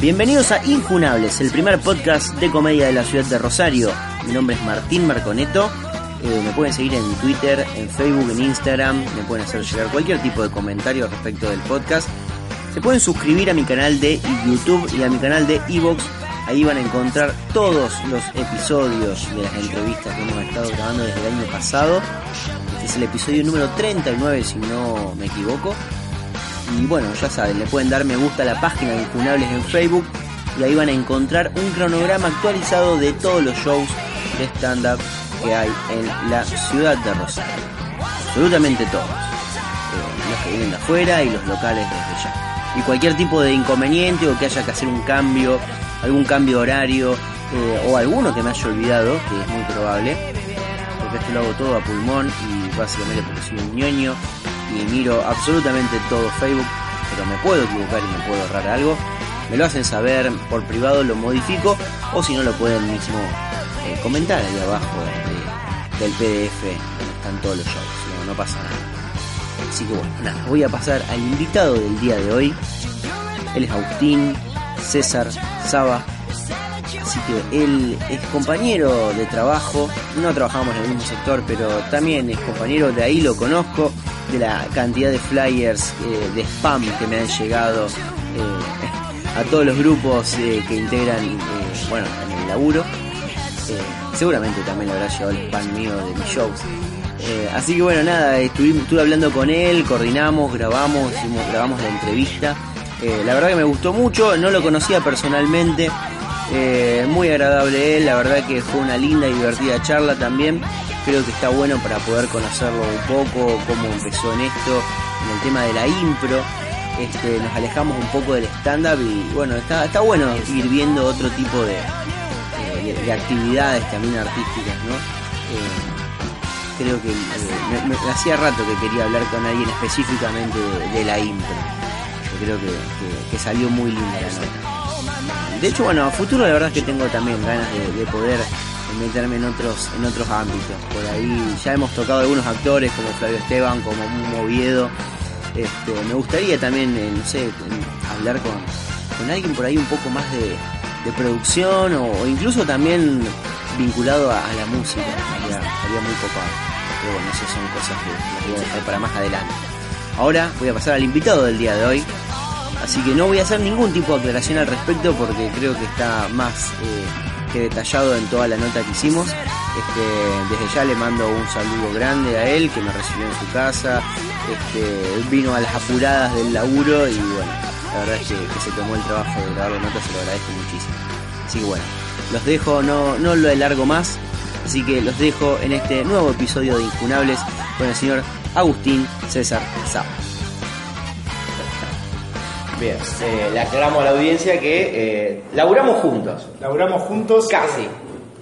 Bienvenidos a Infunables, el primer podcast de comedia de la ciudad de Rosario. Mi nombre es Martín Marconeto. Eh, me pueden seguir en Twitter, en Facebook, en Instagram. Me pueden hacer llegar cualquier tipo de comentario respecto del podcast. Se pueden suscribir a mi canal de YouTube y a mi canal de Evox. Ahí van a encontrar todos los episodios de las entrevistas que hemos estado grabando desde el año pasado. Este es el episodio número 39, si no me equivoco. Y bueno, ya saben, le pueden dar me gusta a la página de Infunables en Facebook y ahí van a encontrar un cronograma actualizado de todos los shows de stand-up que hay en la ciudad de Rosario. Absolutamente todos. Eh, los que vienen de afuera y los locales desde ya. Y cualquier tipo de inconveniente o que haya que hacer un cambio, algún cambio horario eh, o alguno que me haya olvidado, que es muy probable, porque esto lo hago todo a pulmón y básicamente porque soy un ñoño y miro absolutamente todo Facebook, pero me puedo equivocar y me puedo ahorrar algo. Me lo hacen saber por privado, lo modifico o si no lo pueden mismo eh, comentar ahí abajo de- del PDF donde están todos los shows, no, no pasa nada. Así que bueno, nada, voy a pasar al invitado del día de hoy. Él es Agustín César Saba. Así que él es compañero de trabajo, no trabajamos en el mismo sector, pero también es compañero, de ahí lo conozco, de la cantidad de flyers eh, de spam que me han llegado eh, a todos los grupos eh, que integran, bueno, en el laburo. Seguramente también le habrá llegado el spam mío de mis shows. Así que bueno, nada, estuve, estuve hablando con él, coordinamos, grabamos, hicimos, grabamos la entrevista. La verdad que me gustó mucho, no lo conocía personalmente, muy agradable él, la verdad que fue una linda y divertida charla también. Creo que está bueno para poder conocerlo un poco, cómo empezó en esto, en el tema de la impro. Este, nos alejamos un poco del stand-up y bueno, está, está bueno ir viendo otro tipo de, eh, de, de actividades también artísticas, ¿no? Eh, creo que eh, me, hacía rato que quería hablar con alguien específicamente de, la impro. Creo que, que- salió muy linda la nota. De hecho, bueno, a futuro la verdad es que tengo también ganas de poder meterme en otros en otros ámbitos. Por ahí ya hemos tocado algunos actores como Flavio Esteban, como Mumo Oviedo. Este, me gustaría también, eh, no sé, hablar con, con alguien por ahí un poco más de, de producción o, incluso también vinculado a, la música. Estaría, muy copado. Pero bueno, esas son cosas que voy a dejar para más adelante. Ahora voy a pasar al invitado del día de hoy. Así que no voy a hacer ningún tipo de aclaración al respecto porque creo que está más eh, que detallado en toda la nota que hicimos. Este, desde ya le mando un saludo grande a él que me recibió en su casa. Este, vino a las apuradas del laburo y bueno, la verdad es que, se tomó el trabajo de grabar la nota, se lo agradezco muchísimo. Así que bueno, los dejo, no, no lo alargo más. Así que los dejo en este nuevo episodio de Incunables con el señor Agustín César Sá. Bien, eh, le aclaramos a la audiencia que eh, laburamos juntos. Laburamos juntos. Casi.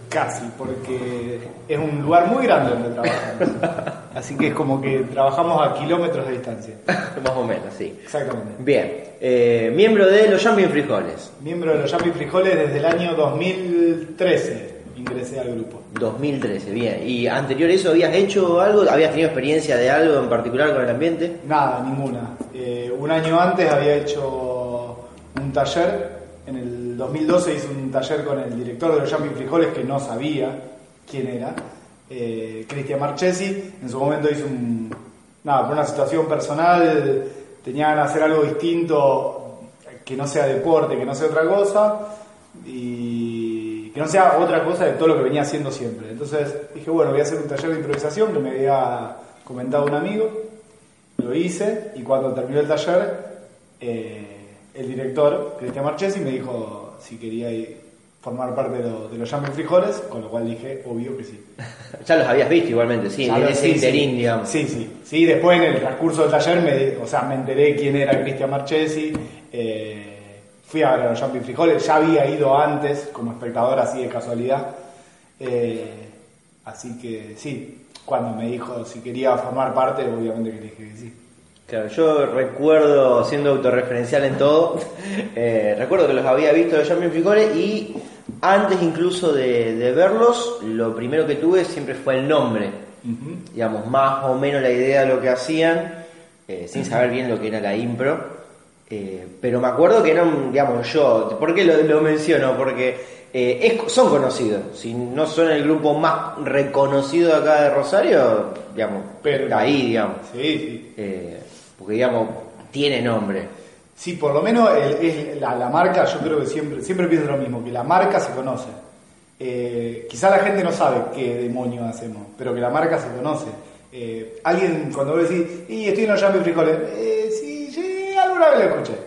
casi, porque es un lugar muy grande donde trabajamos. Así que es como que trabajamos a kilómetros de distancia. Más o menos, sí. Exactamente. Bien, eh, miembro de los Jumping Frijoles, Miembro de los Yapi Frijoles desde el año 2013 ingresé al grupo. 2013, bien. ¿Y anterior a eso habías hecho algo? ¿Habías tenido experiencia de algo en particular con el ambiente? Nada, ninguna. Eh, un año antes había hecho un taller. En el 2012 hice un taller con el director de los Jumping Frijoles que no sabía quién era, eh, Cristian Marchesi. En su momento hizo un. Nada, por una situación personal, tenía ganas de hacer algo distinto, que no sea deporte, que no sea otra cosa. Y que no sea otra cosa de todo lo que venía haciendo siempre. Entonces dije, bueno, voy a hacer un taller de improvisación que me había comentado un amigo. Lo hice y cuando terminó el taller, eh, el director, Cristian Marchesi, me dijo si quería ir- formar parte de, lo- de los Jumping Frijoles, con lo cual dije, obvio que sí. Ya los habías visto igualmente, sí, en ese sí, interín, sí. digamos. Sí, sí. Sí, después en el transcurso del taller, me, o sea, me enteré quién era Cristian Marchesi. eh, fui a ver a los Jumping Frijoles, ya había ido antes como espectador, así de casualidad. eh, así que sí, cuando me dijo si quería formar parte, obviamente que le dije que sí. Claro, yo recuerdo, siendo autorreferencial en todo, eh, recuerdo que los había visto los Jumping Frijoles y antes incluso de, de verlos, lo primero que tuve siempre fue el nombre. digamos, más o menos la idea de lo que hacían, eh, sin saber bien lo que era la impro. Eh, pero me acuerdo que eran, digamos, yo, ¿por qué lo, lo menciono? Porque eh, es- son conocidos, si no son el grupo más reconocido acá de Rosario, digamos, Pero- ahí, digamos, Sí, sí. Eh, porque digamos, tiene nombre. Sí, por lo menos el- es la, la marca, yo creo que siempre, siempre pienso lo mismo, que la marca se conoce. Quizá la gente no sabe qué demonios hacemos, pero que la marca se conoce. Alguien cuando vos decís, y estoy en los Frijoles, eh, alguna vez lo escuché.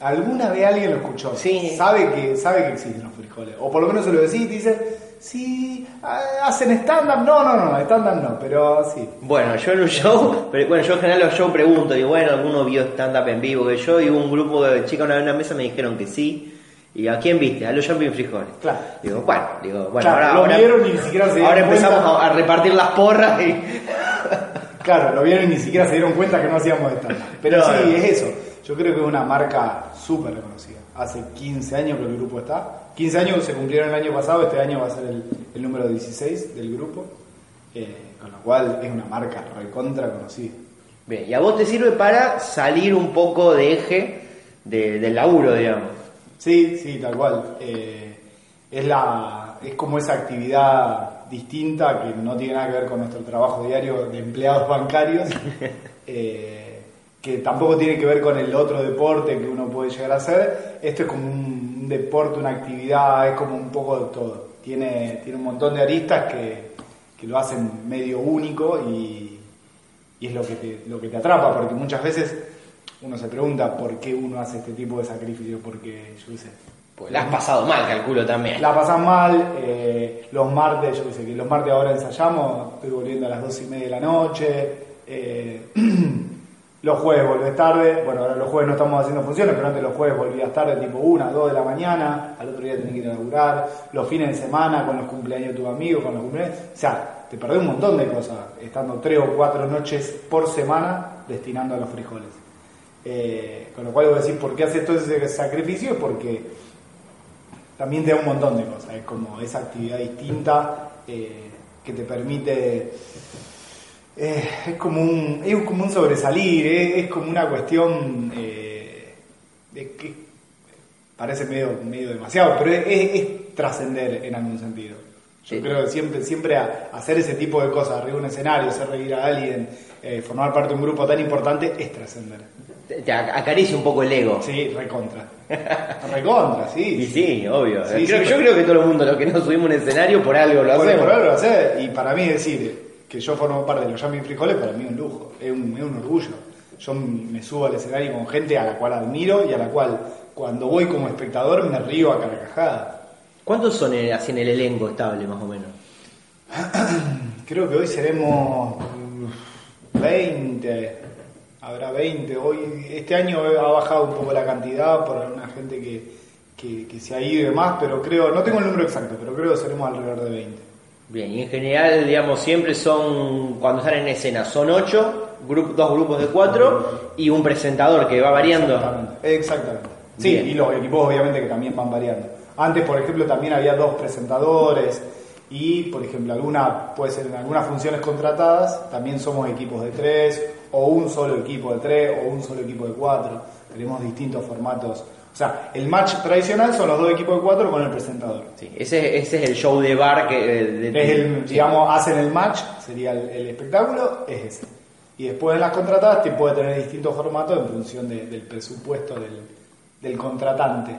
Alguna vez alguien lo escuchó. Sí. Sabe que, sabe que existen los frijoles. O por lo menos se lo decís y te dice, sí, ah, hacen stand-up. No, no, no, stand-up no, pero sí. Bueno, yo en un show, pero, bueno, yo en general los shows pregunto, digo, bueno, alguno vio stand-up en vivo, que yo y un grupo de chicas una vez en una mesa me dijeron que sí. ¿Y a quién viste? A los Jumping Frijoles. Claro. Digo, bueno, digo, bueno, Claro, ahora, lo ahora- vieron y ni siquiera se ahora empezamos a, a repartir las porras y... Claro, lo vieron y ni siquiera se dieron cuenta que no hacíamos stand Pero No, sí, no. es eso. Yo creo que es una marca súper reconocida. Hace 15 años que el grupo está. 15 años se cumplieron el año pasado, este año va a ser el, el número 16 del grupo. Eh, con lo cual es una marca recontra conocida. Bien, y a vos te sirve para salir un poco de eje de- del laburo, digamos. Sí, sí, tal cual. Eh, es, la, es como esa actividad distinta que no tiene nada que ver con nuestro trabajo diario de empleados bancarios, eh, que tampoco tiene que ver con el otro deporte que uno puede llegar a hacer. Esto es como un, deporte, una actividad, es como un poco de todo. Tiene, tiene un montón de aristas que, que lo hacen medio único y, y es lo que, te, lo que te atrapa, porque muchas veces uno se pregunta por qué uno hace este tipo de sacrificio, porque yo qué sé, Pues la has pasado mal, calculo también. la pasás mal, eh, los martes, yo qué sé, que los martes ahora ensayamos, estoy volviendo a las dos y media de la noche, eh, los jueves volvés tarde, bueno, ahora los jueves no estamos haciendo funciones, pero antes los jueves volvías tarde, tipo una, dos de la mañana, al otro día tenés que ir a laburar, los fines de semana con los cumpleaños de tus amigos, con los cumpleaños, o sea, te perdés un montón de cosas, estando tres o cuatro noches por semana destinando a los frijoles. Eh, con lo cual vos decís, ¿por qué haces todo ese sacrificio? Porque también te da un montón de cosas. Es como esa actividad distinta eh, que te permite. Eh, es, como un, es como un sobresalir, eh, es como una cuestión eh, de que parece medio, medio demasiado, pero es, es- es trascender en algún sentido. Yo Sí. creo que siempre, siempre a- hacer ese tipo de cosas, arriba de un escenario, hacer reír a alguien, eh, formar parte de un grupo tan importante, es trascender. Te, acaricia un poco el ego. Sí, recontra. recontra, sí. Y sí, obvio. Sí, Creo- sí, yo creo que todo el mundo, lo que nos subimos un escenario, por algo lo Por, hacemos. por algo lo hacer. Y para mí decir que yo formo parte de los Jamming Frijoles, para mí es un lujo, es un, es un orgullo. Yo me subo al escenario con gente a la cual admiro y a la cual cuando voy como espectador me río a carcajada. ¿Cuántos son en- así en el elenco estable, más o menos? Creo que hoy seremos mm, 20, habrá 20. Hoy, este año ha bajado un poco la cantidad por alguna gente que, que, que se ha ido y demás, pero creo, no tengo el número exacto, pero creo que seremos alrededor de 20. Bien, y en general, digamos, siempre son, cuando están en escena, son ocho, grup- dos grupos de cuatro y un presentador que va variando. Exactamente. Exactamente. Sí, Bien. y los equipos obviamente que también van variando. Antes, por ejemplo, también había dos presentadores y, por ejemplo, alguna, puede ser en algunas funciones contratadas, también somos equipos de tres, o un solo equipo de tres, o un solo equipo de cuatro. Tenemos distintos formatos. O sea, el match tradicional son los dos equipos de cuatro con el presentador. Sí, ese, ese es el show de bar que... de- de- Es el, sí. digamos, hacen el match, sería el, el espectáculo, es ese. Y después en las contratadas te puede tener distintos formatos en función de- del presupuesto del, del contratante.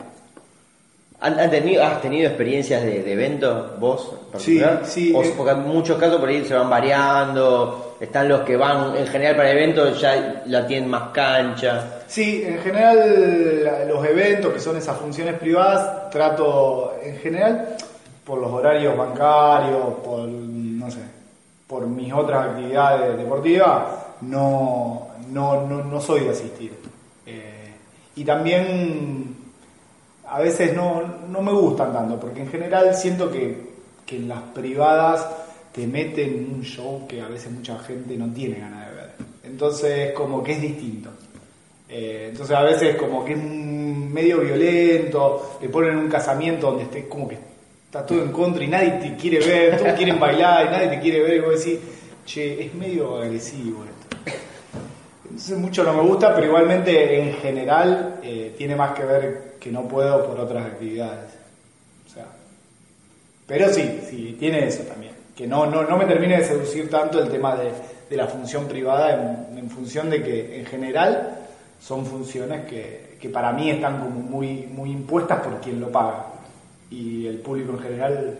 ¿Han, han tenido, ¿Has tenido experiencias de, de eventos vos? Sí, sí, O- eh. porque en muchos casos por ahí se van variando, están los que van en general para eventos ya la tienen más cancha. Sí, en general los eventos que son esas funciones privadas, trato en general por los horarios bancarios, por no sé, por mis otras actividades deportivas, no, no, no, no soy de asistir. Eh, y también a veces no, no me gustan tanto, porque en general siento que, que en las privadas te meten en un show que a veces mucha gente no tiene ganas de ver. Entonces como que es distinto. Eh, entonces a veces como que es medio violento, te ponen un casamiento donde estés como que está todo en contra y nadie te quiere ver, todos quieren bailar y nadie te quiere ver y vos decís, che, es medio agresivo esto. Entonces, mucho no me gusta, pero igualmente en general eh, tiene más que ver que no puedo por otras actividades. O sea, pero sí, sí, tiene eso también. Que no, no, no me termine de seducir tanto el tema de, de la función privada en, en, función de que en general son funciones que, que, para mí están como muy, muy impuestas por quien lo paga. Y el público en general...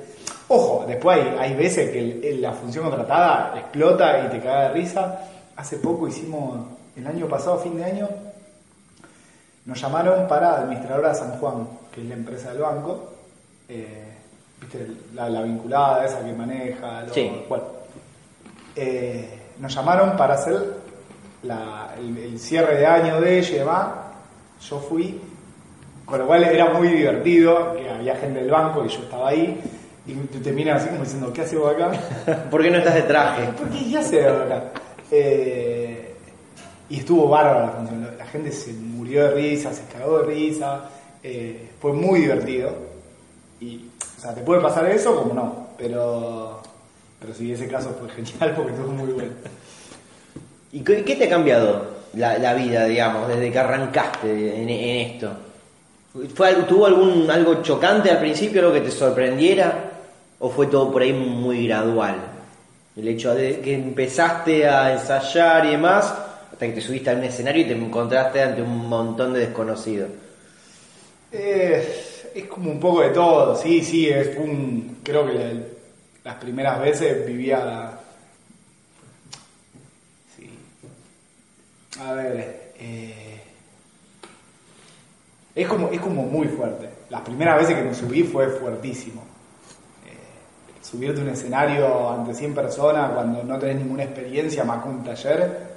Ojo, después hay, hay veces que el, el, la función contratada explota y te caga de risa. Hace poco hicimos, el año pasado, fin de año, nos llamaron para administradora de San Juan, que es la empresa del banco. Eh, ¿Viste? La, la, vinculada, esa que maneja. Lo, sí. Bueno, eh, nos llamaron para hacer la, el, el, cierre de año de ella. Yo fui, con lo cual era muy divertido, que había gente del banco y yo estaba ahí. Y te miran así como diciendo, ¿qué haces vos acá? ¿Por qué no estás de traje? ¿Por qué, qué haces acá? Eh, y estuvo bárbaro la función. La gente se murió de risa, se cagó de risa. Eh, fue muy divertido. Y, o sea, te puede pasar eso como no. Pero, pero sí, ese caso fue genial porque estuvo muy bueno. ¿Y qué te ha cambiado la, la vida, digamos, desde que arrancaste en, esto? ¿Fue, ¿Tuvo algún algo chocante al principio, algo que te sorprendiera? ¿O fue todo por ahí muy gradual? El hecho de que empezaste a ensayar y demás, hasta que te subiste a un escenario y te encontraste ante un montón de desconocidos. Eh, es como un poco de todo, sí, sí, es un, creo que la, las primeras veces vivía... Sí. A ver, eh, es, como, es como muy fuerte. Las primeras veces que me subí fue fuertísimo. Eh, subirte a un escenario ante 100 personas cuando no tenés ninguna experiencia más que un taller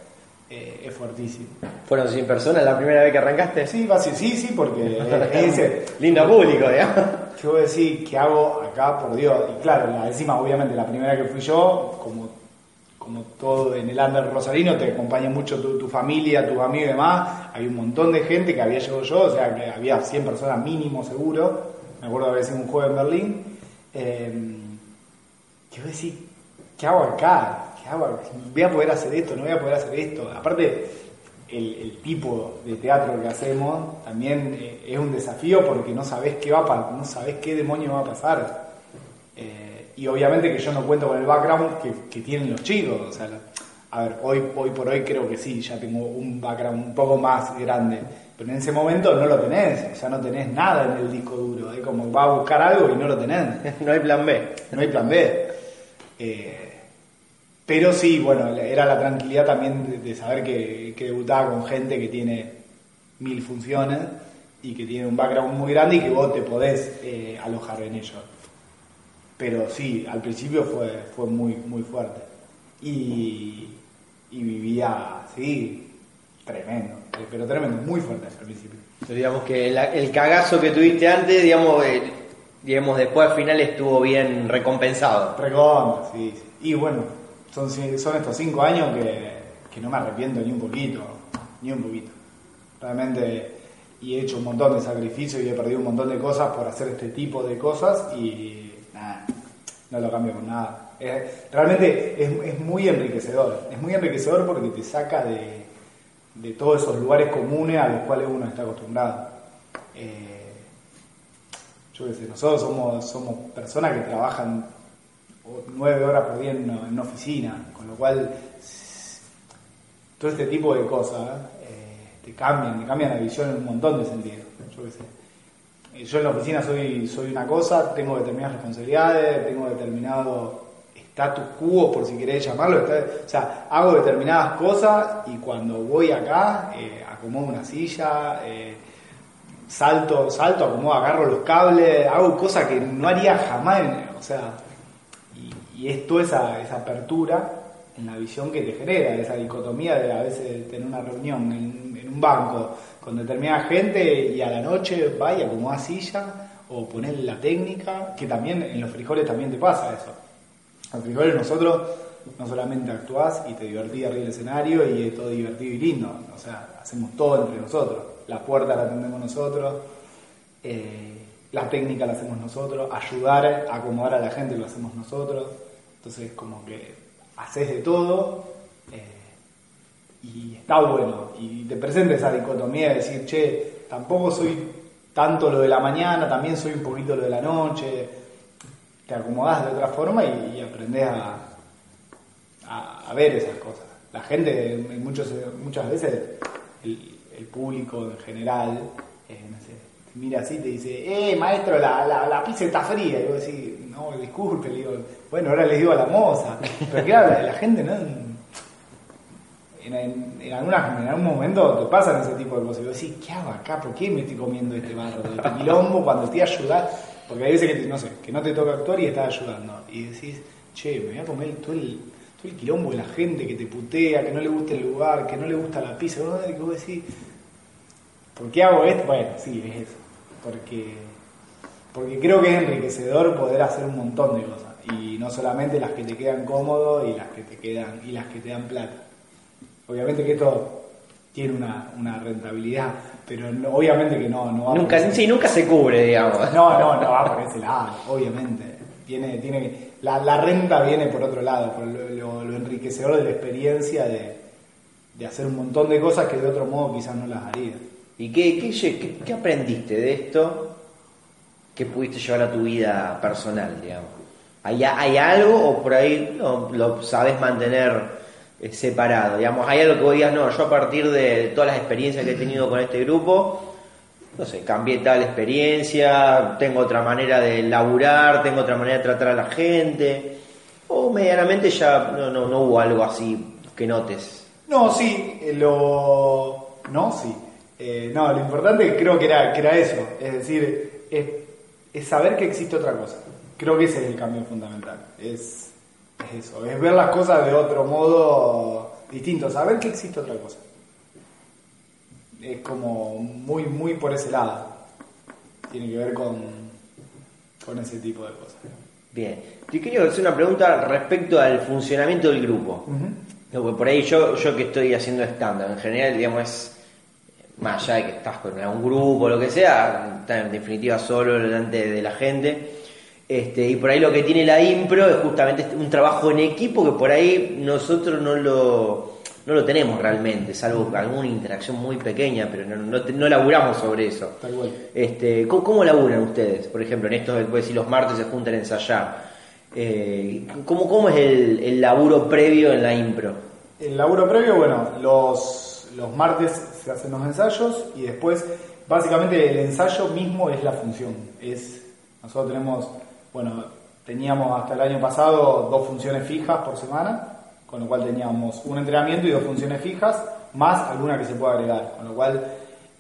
eh, es fuertísimo. ¿Fueron 100 personas la primera vez que arrancaste? Sí, sí, sí, sí, porque ese. Lindo público, digamos. ¿Qué voy a decir? ¿Qué hago acá, por Dios? Y claro, la, encima, obviamente, la primera que fui yo, como, como todo en el under rosarino, te acompaña mucho tu, familia, tus amigos y demás. Hay un montón de gente que había llegado yo, o sea, que había 100 personas mínimo, seguro. Me acuerdo de haber sido un juego en Berlín. Eh, ¿Qué voy a decir? ¿Qué hago acá? ¿Qué hago? ¿Voy a poder hacer esto? ¿No voy a poder hacer esto? Aparte, el, tipo de teatro que hacemos también eh, es un desafío porque no sabes qué va no sabes qué demonio va a pasar. Eh, y obviamente que yo no cuento con el background que, que tienen los chicos. O sea, a ver, hoy, hoy por hoy creo que sí, ya tengo un background un poco más grande. Pero en ese momento no lo tenés, o sea, no tenés nada en el disco duro. Es como va a buscar algo y no lo tenés. no hay plan B. No hay plan B. Eh, pero sí, bueno, era la tranquilidad también de, de saber que, que, debutaba con gente que tiene mil funciones y que tiene un background muy grande y que vos te podés eh, alojar en ello. Pero sí, al principio fue, fue muy, muy fuerte. Y, y vivía, sí, tremendo, pero tremendo, muy fuerte al principio. Pero digamos que el, el, cagazo que tuviste antes, digamos, eh, digamos después al final estuvo bien recompensado. Recompensa, sí, sí. Y bueno, son, son estos cinco años que, que, no me arrepiento ni un poquito, ni un poquito. Realmente, y he hecho un montón de sacrificios y he perdido un montón de cosas por hacer este tipo de cosas y nada, no lo cambio con nada. Realmente es, es, muy enriquecedor, es muy enriquecedor porque te saca de, de, todos esos lugares comunes a los cuales uno está acostumbrado. Eh, yo qué sé, nosotros somos, somos personas que trabajan nueve horas por día en una, oficina, con lo cual todo este tipo de cosas eh, te cambian, te cambian la visión en un montón de sentidos. Yo, sé. Yo en la oficina soy, soy una cosa, tengo determinadas responsabilidades, tengo determinado status quo, por si querés llamarlo, o sea, hago determinadas cosas y cuando voy acá, eh, acomodo una silla, eh, salto, salto, acomodo, agarro los cables, hago cosas que no haría jamás, o sea, y es toda esa, esa, apertura en la visión que te genera, esa dicotomía de a veces tener una reunión en un banco con determinada gente y a la noche vaya como a silla o poner la técnica, que también en los frijoles también te pasa eso. En los frijoles nosotros no solamente actuás y te divertís arriba del escenario y es todo divertido y lindo, o sea, hacemos todo entre nosotros. La puerta la atendemos nosotros, eh, la técnica la hacemos nosotros, ayudar acomodar a la gente lo hacemos nosotros. Entonces, como que haces de todo. Y está bueno. Y te presenta esa dicotomía de decir, che, tampoco soy tanto lo de la mañana, también soy un poquito lo de la noche. Te acomodás de otra forma y, y aprendes a, a, ver esas cosas. La gente, en muchos, muchas veces, el, público en general, eh, no sé, te mira así y te dice, eh, maestro, la, la, la pizza está fría. Y vos decís, no, disculpe, le digo, bueno, ahora le digo a la moza. Pero claro, la, la gente no. En, en, en, algún momento te pasan ese tipo de cosas. Y vos decís, ¿qué hago acá? ¿Por qué me estoy comiendo este barro? Este quilombo cuando estoy ayudando. Porque hay veces que, te- no sé, que no te toca actuar y estás ayudando. Y decís, che, me voy a comer todo el, todo el quilombo de la gente que te putea, que no le gusta el lugar, que no le gusta la pizza. ¿no? Que vos decís, ¿por qué hago esto? Bueno, sí, es eso. Porque, porque creo que es enriquecedor poder hacer un montón de cosas. Y no solamente las que te quedan cómodos y las que te quedan y las que te dan plata. Obviamente que esto tiene una, una rentabilidad, pero no- obviamente que no, no va Nunca, por ese- sí, nunca se cubre, digamos. no, no, no va por ese lado, obviamente. Tiene, tiene, la, la renta viene por otro lado, por lo, lo- lo enriquecedor de la experiencia de, de hacer un montón de cosas que de otro modo quizás no las haría. ¿Y qué, qué, qué- qué aprendiste de esto que pudiste llevar a tu vida personal, digamos? ¿Hay, hay algo o por ahí no, lo sabes mantener separado? Digamos, ¿hay algo que vos digas, no, yo a partir de todas las experiencias que he tenido con este grupo, no sé, cambié tal experiencia, tengo otra manera de laburar, tengo otra manera de tratar a la gente? ¿O medianamente ya no, no, hubo algo así que notes? No, sí, eh, lo... No, sí. Eh, no, lo importante creo que era, era eso, es decir, es saber que existe otra cosa. Creo que ese es el cambio fundamental, es, es eso, es ver las cosas de otro modo distinto, saber que existe otra cosa. Es como muy, muy por ese lado. Tiene que ver con, con ese tipo de cosas. Bien, te quería hacer una pregunta respecto al funcionamiento del grupo. Porque por ahí yo, yo que estoy haciendo stand en general, digamos, es más allá de que estás con algún grupo o lo que sea, estás en definitiva solo delante de la gente. Este, y por ahí lo que tiene la impro es justamente un trabajo en equipo que por ahí nosotros no lo, no lo tenemos realmente, salvo alguna interacción muy pequeña, pero no, no, no laburamos sobre eso. Tal cual. Este, ¿cómo, cómo laburan ustedes? Por ejemplo, en esto, puedes decir, los martes se juntan a ensayar. Eh, ¿cómo, ¿Cómo es el, el laburo previo en la impro? El laburo previo, bueno, los, los martes se hacen los ensayos y después, básicamente, el ensayo mismo es la función. Es, nosotros tenemos, bueno, teníamos hasta el año pasado dos funciones fijas por semana, con lo cual teníamos un entrenamiento y dos funciones fijas, más alguna que se pueda agregar, con lo cual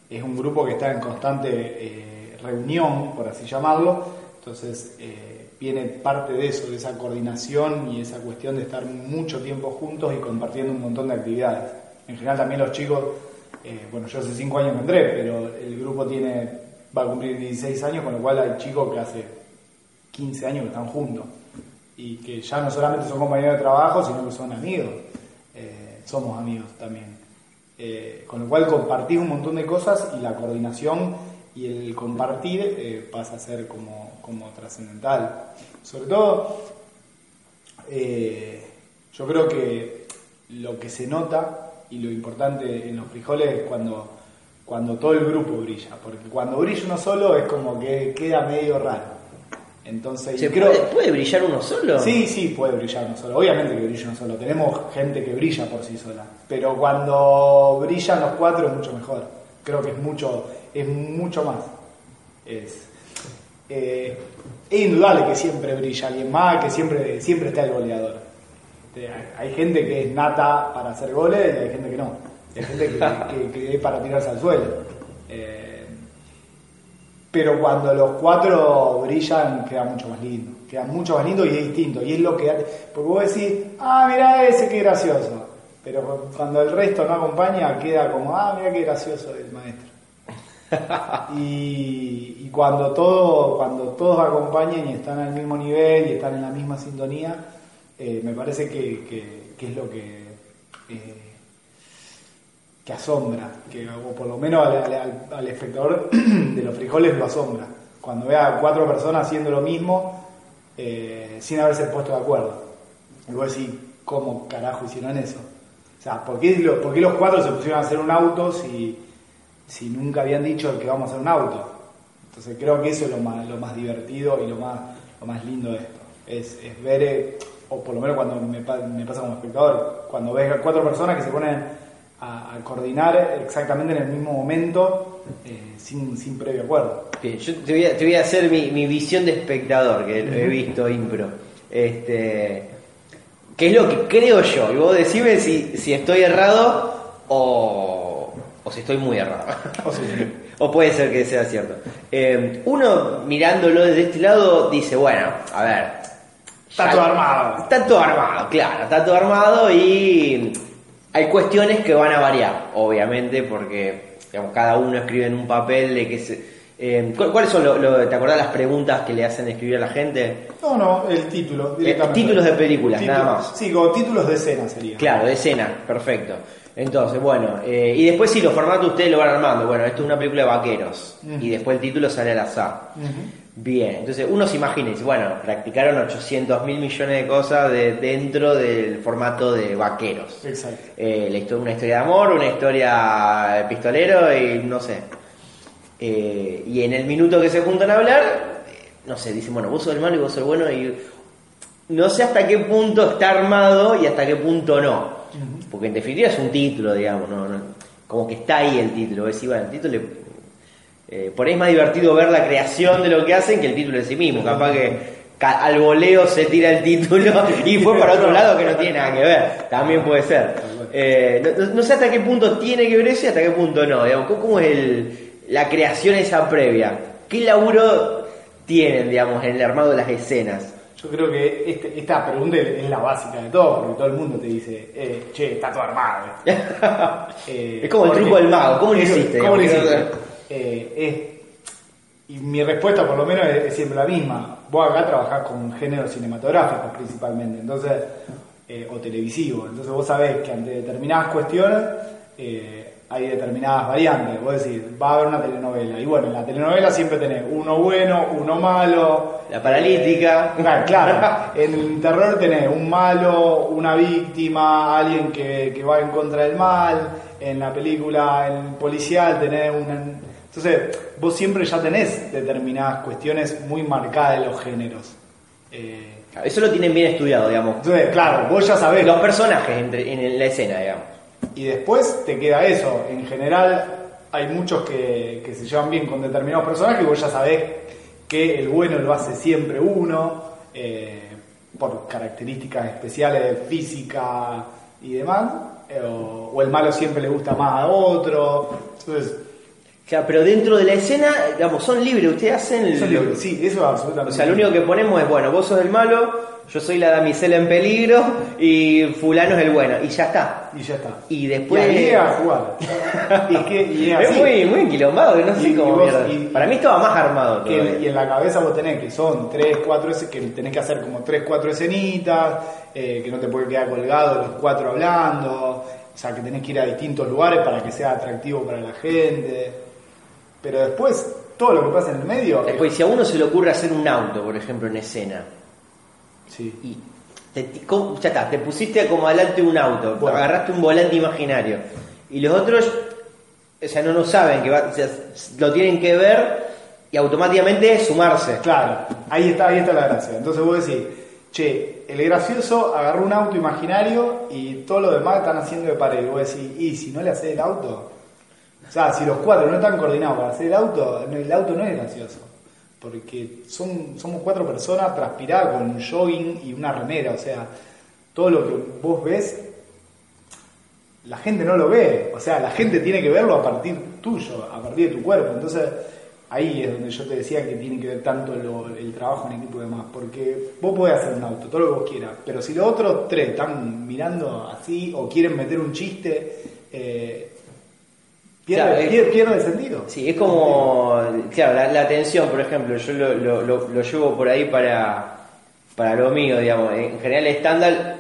es un grupo que está en constante eh, reunión, por así llamarlo, entonces eh, viene parte de eso, de esa coordinación y esa cuestión de estar mucho tiempo juntos y compartiendo un montón de actividades. En general también los chicos, eh, bueno, yo hace 5 años que entré, pero el grupo tiene, va a cumplir 16 años, con lo cual hay chicos que hace 15 años que están juntos y que ya no solamente son compañeros de trabajo, sino que son amigos. Eh, somos amigos también. Eh, con lo cual compartís un montón de cosas y la coordinación y el compartir eh, pasa a ser como, como trascendental. Sobre todo, yo creo que lo que se nota y lo importante en los frijoles es cuando, cuando todo el grupo brilla, porque cuando brilla uno solo es como que queda medio raro. Entonces, ¿Se creo, puede, puede brillar uno solo? Sí, sí, puede brillar uno solo. Obviamente que brilla uno solo. Tenemos gente que brilla por sí sola. Pero cuando brillan los cuatro es mucho mejor. Creo que es mucho, es mucho más. Es, eh, es indudable que siempre brilla alguien más, que siempre, siempre está el goleador. Hay- Hay gente que es nata para hacer goles y hay gente que no. Hay gente que, que- que es para tirarse al suelo. Eh, pero cuando los cuatro brillan, queda mucho más lindo. Queda mucho más lindo y es distinto. Y es lo que. Porque vos decís, ah, mira ese, qué gracioso. Pero cuando el resto no acompaña, queda como, ah, mira qué gracioso el maestro. y, y cuando, todo, cuando todos acompañan y están al mismo nivel y están en la misma sintonía, eh, me parece que, que- que es lo que. eh, que asombra, que, o por lo menos al, espectador de los frijoles lo asombra. Cuando ve a cuatro personas haciendo lo mismo eh, sin haberse puesto de acuerdo. Y vos decís, ¿cómo carajo hicieron eso? O sea, ¿por qué, los cuatro se pusieron a hacer un auto si, si nunca habían dicho que vamos a hacer un auto? Entonces creo que eso es lo más, lo más divertido y lo más, lo más lindo de esto. Es, es ver, eh, o por lo menos cuando me, me pasa como espectador, cuando ves a cuatro personas que se ponen a, a coordinar exactamente en el mismo momento eh, sin, sin previo acuerdo. Bien, yo te voy a, te voy a hacer mi, mi visión de espectador, que he visto impro. Este, que es lo que creo yo. Y vos decime si, si estoy errado o, o si estoy muy errado. O puede ser que sea cierto. Eh, uno mirándolo desde este lado dice, bueno, a ver. Está todo armado. Está todo armado, claro, está todo armado y hay cuestiones que van a variar, obviamente, porque digamos, cada uno escribe en un papel de que se... eh, ¿cu- ¿Cuáles son, lo, lo- te acordás las preguntas que le hacen escribir a la gente? No, no, el título. directamente. Eh, títulos de películas, Títulos- nada más. Sí, como títulos de escena sería. Claro, de escena, perfecto. Entonces, bueno, eh, y después si los formatos ustedes lo van armando. Bueno, esto es una película de vaqueros. Y después el título sale al azar. Ujú. Bien, entonces uno se imagina y dice, bueno, practicaron 800 mil millones de cosas de, dentro del formato de vaqueros. Exacto. Eh, la una historia de amor, una historia de pistolero y no sé. Eh, y en el minuto que se juntan a hablar, eh, no sé, dicen, bueno, vos sos el malo y vos sos el bueno y no sé hasta qué punto está armado y hasta qué punto no. Porque en definitiva es un título, digamos, no, como que está ahí el título. Es decir, bueno, el título le- eh, por ahí es más divertido ver la creación de lo que hacen que el título en sí mismo. Capaz que al voleo se tira el título y fue para otro lado que no tiene nada que ver. También puede ser. Eh, no, sé hasta qué punto tiene que ver eso y hasta qué punto no. Digamos, ¿cómo, es el- la creación esa previa? ¿Qué laburo tienen, digamos, en el armado de las escenas? Yo creo que este- esta pregunta es la básica de todo, porque todo el mundo te dice, eh, che, está todo armado. Eh, Es como el truco del mago, ¿cómo lo es- hiciste? ¿Cómo lo Digamos, hiciste? Eh, es- y mi respuesta por lo menos es, es siempre la misma. Vos acá trabajás con géneros cinematográficos principalmente, entonces, eh, o televisivo. Entonces vos sabés que ante determinadas cuestiones eh, hay determinadas variantes. Vos decís, va a haber una telenovela. Y bueno, en la telenovela siempre tenés uno bueno, uno malo. La paralítica. Claro, claro. En el terror tenés un malo, una víctima, alguien que, que va en contra del mal. En la película, en el policial, tenés una... Entonces, vos siempre ya tenés determinadas cuestiones muy marcadas de los géneros. Eh, Eso lo tienen bien estudiado, digamos. entonces, claro, vos ya sabés. Los personajes entre- en la escena, digamos. Y después te queda eso. En general, hay muchos que, que se llevan bien con determinados personajes y vos ya sabés que el bueno lo hace siempre uno, eh, por características especiales de física y demás, eh, o, o el malo siempre le gusta más a otro. Entonces, Pero dentro de la escena, digamos, son libres, ustedes hacen... eso es lo- lo- sí, eso es absolutamente. O sea, lo único que ponemos es, bueno, vos sos el malo, yo soy la damisela en peligro y fulano es el bueno. Y ya está. Y ya está. Y después- Y ahí a jugar. y es que, y es así. muy, muy enquilombado, no sé cómo vos- mierda. Para mí estaba más armado Que, y en la cabeza vos tenés que son tres, cuatro, ese- que tenés que hacer como tres, cuatro escenitas, eh, que no te puede quedar colgado los cuatro hablando, o sea, que tenés que ir a distintos lugares para que sea atractivo para la gente. Pero después, todo lo que pasa en el medio. Después, si a uno se le ocurre hacer un auto, por ejemplo, en escena, Sí. y te, ti- ¿cómo- ya está, te pusiste como adelante un auto, Bueno. agarraste un volante imaginario, y los otros, o sea, no, no saben que va, o sea, lo tienen que ver y automáticamente sumarse. Claro, ahí está, ahí está la gracia. Entonces vos decís, che, el gracioso agarró un auto imaginario y todo lo demás están haciendo de pared. Y vos decís, y si no le haces el auto, o sea, si los cuatro no están coordinados para hacer el auto, el auto no es gracioso. Porque son, somos cuatro personas transpiradas con un jogging y una remera. O sea, todo lo que vos ves, la gente no lo ve. O sea, la gente tiene que verlo a partir tuyo, a partir de tu cuerpo. Entonces, ahí es donde yo te decía que tiene que ver tanto el trabajo en equipo y demás. Porque vos podés hacer un auto, todo lo que vos quieras. Pero si los otros tres están mirando así o quieren meter un chiste, eh, pierde, Claro, es- pierde- pierde el sentido. Sí, es como, claro, la, la atención, por ejemplo, yo lo, lo- lo- lo llevo por ahí para, para lo mío, digamos. En general, estándar,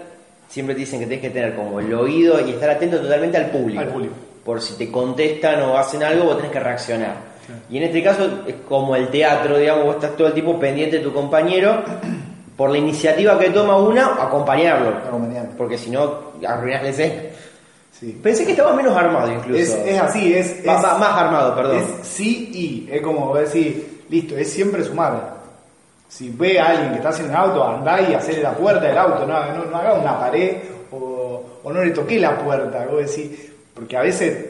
siempre te dicen que tenés que tener como el oído y estar atento totalmente al público. Al público. Por si te contestan o hacen algo, vos tenés que reaccionar. Y en este caso es como el teatro, digamos, vos estás todo el tiempo pendiente de tu compañero, por la iniciativa que toma una, acompañarlo. Acompañarlo. Porque si no, arruinás la escena. Sí. Pensé que estaba menos armado incluso. Es, es así, es, más armado, perdón. Es sí y. Es como decir, listo, es siempre sumar. Si ve a alguien que está haciendo un auto, andá y hacerle la puerta del auto, no, no, no haga una pared o, o no le toque la puerta. Vos decís, porque a veces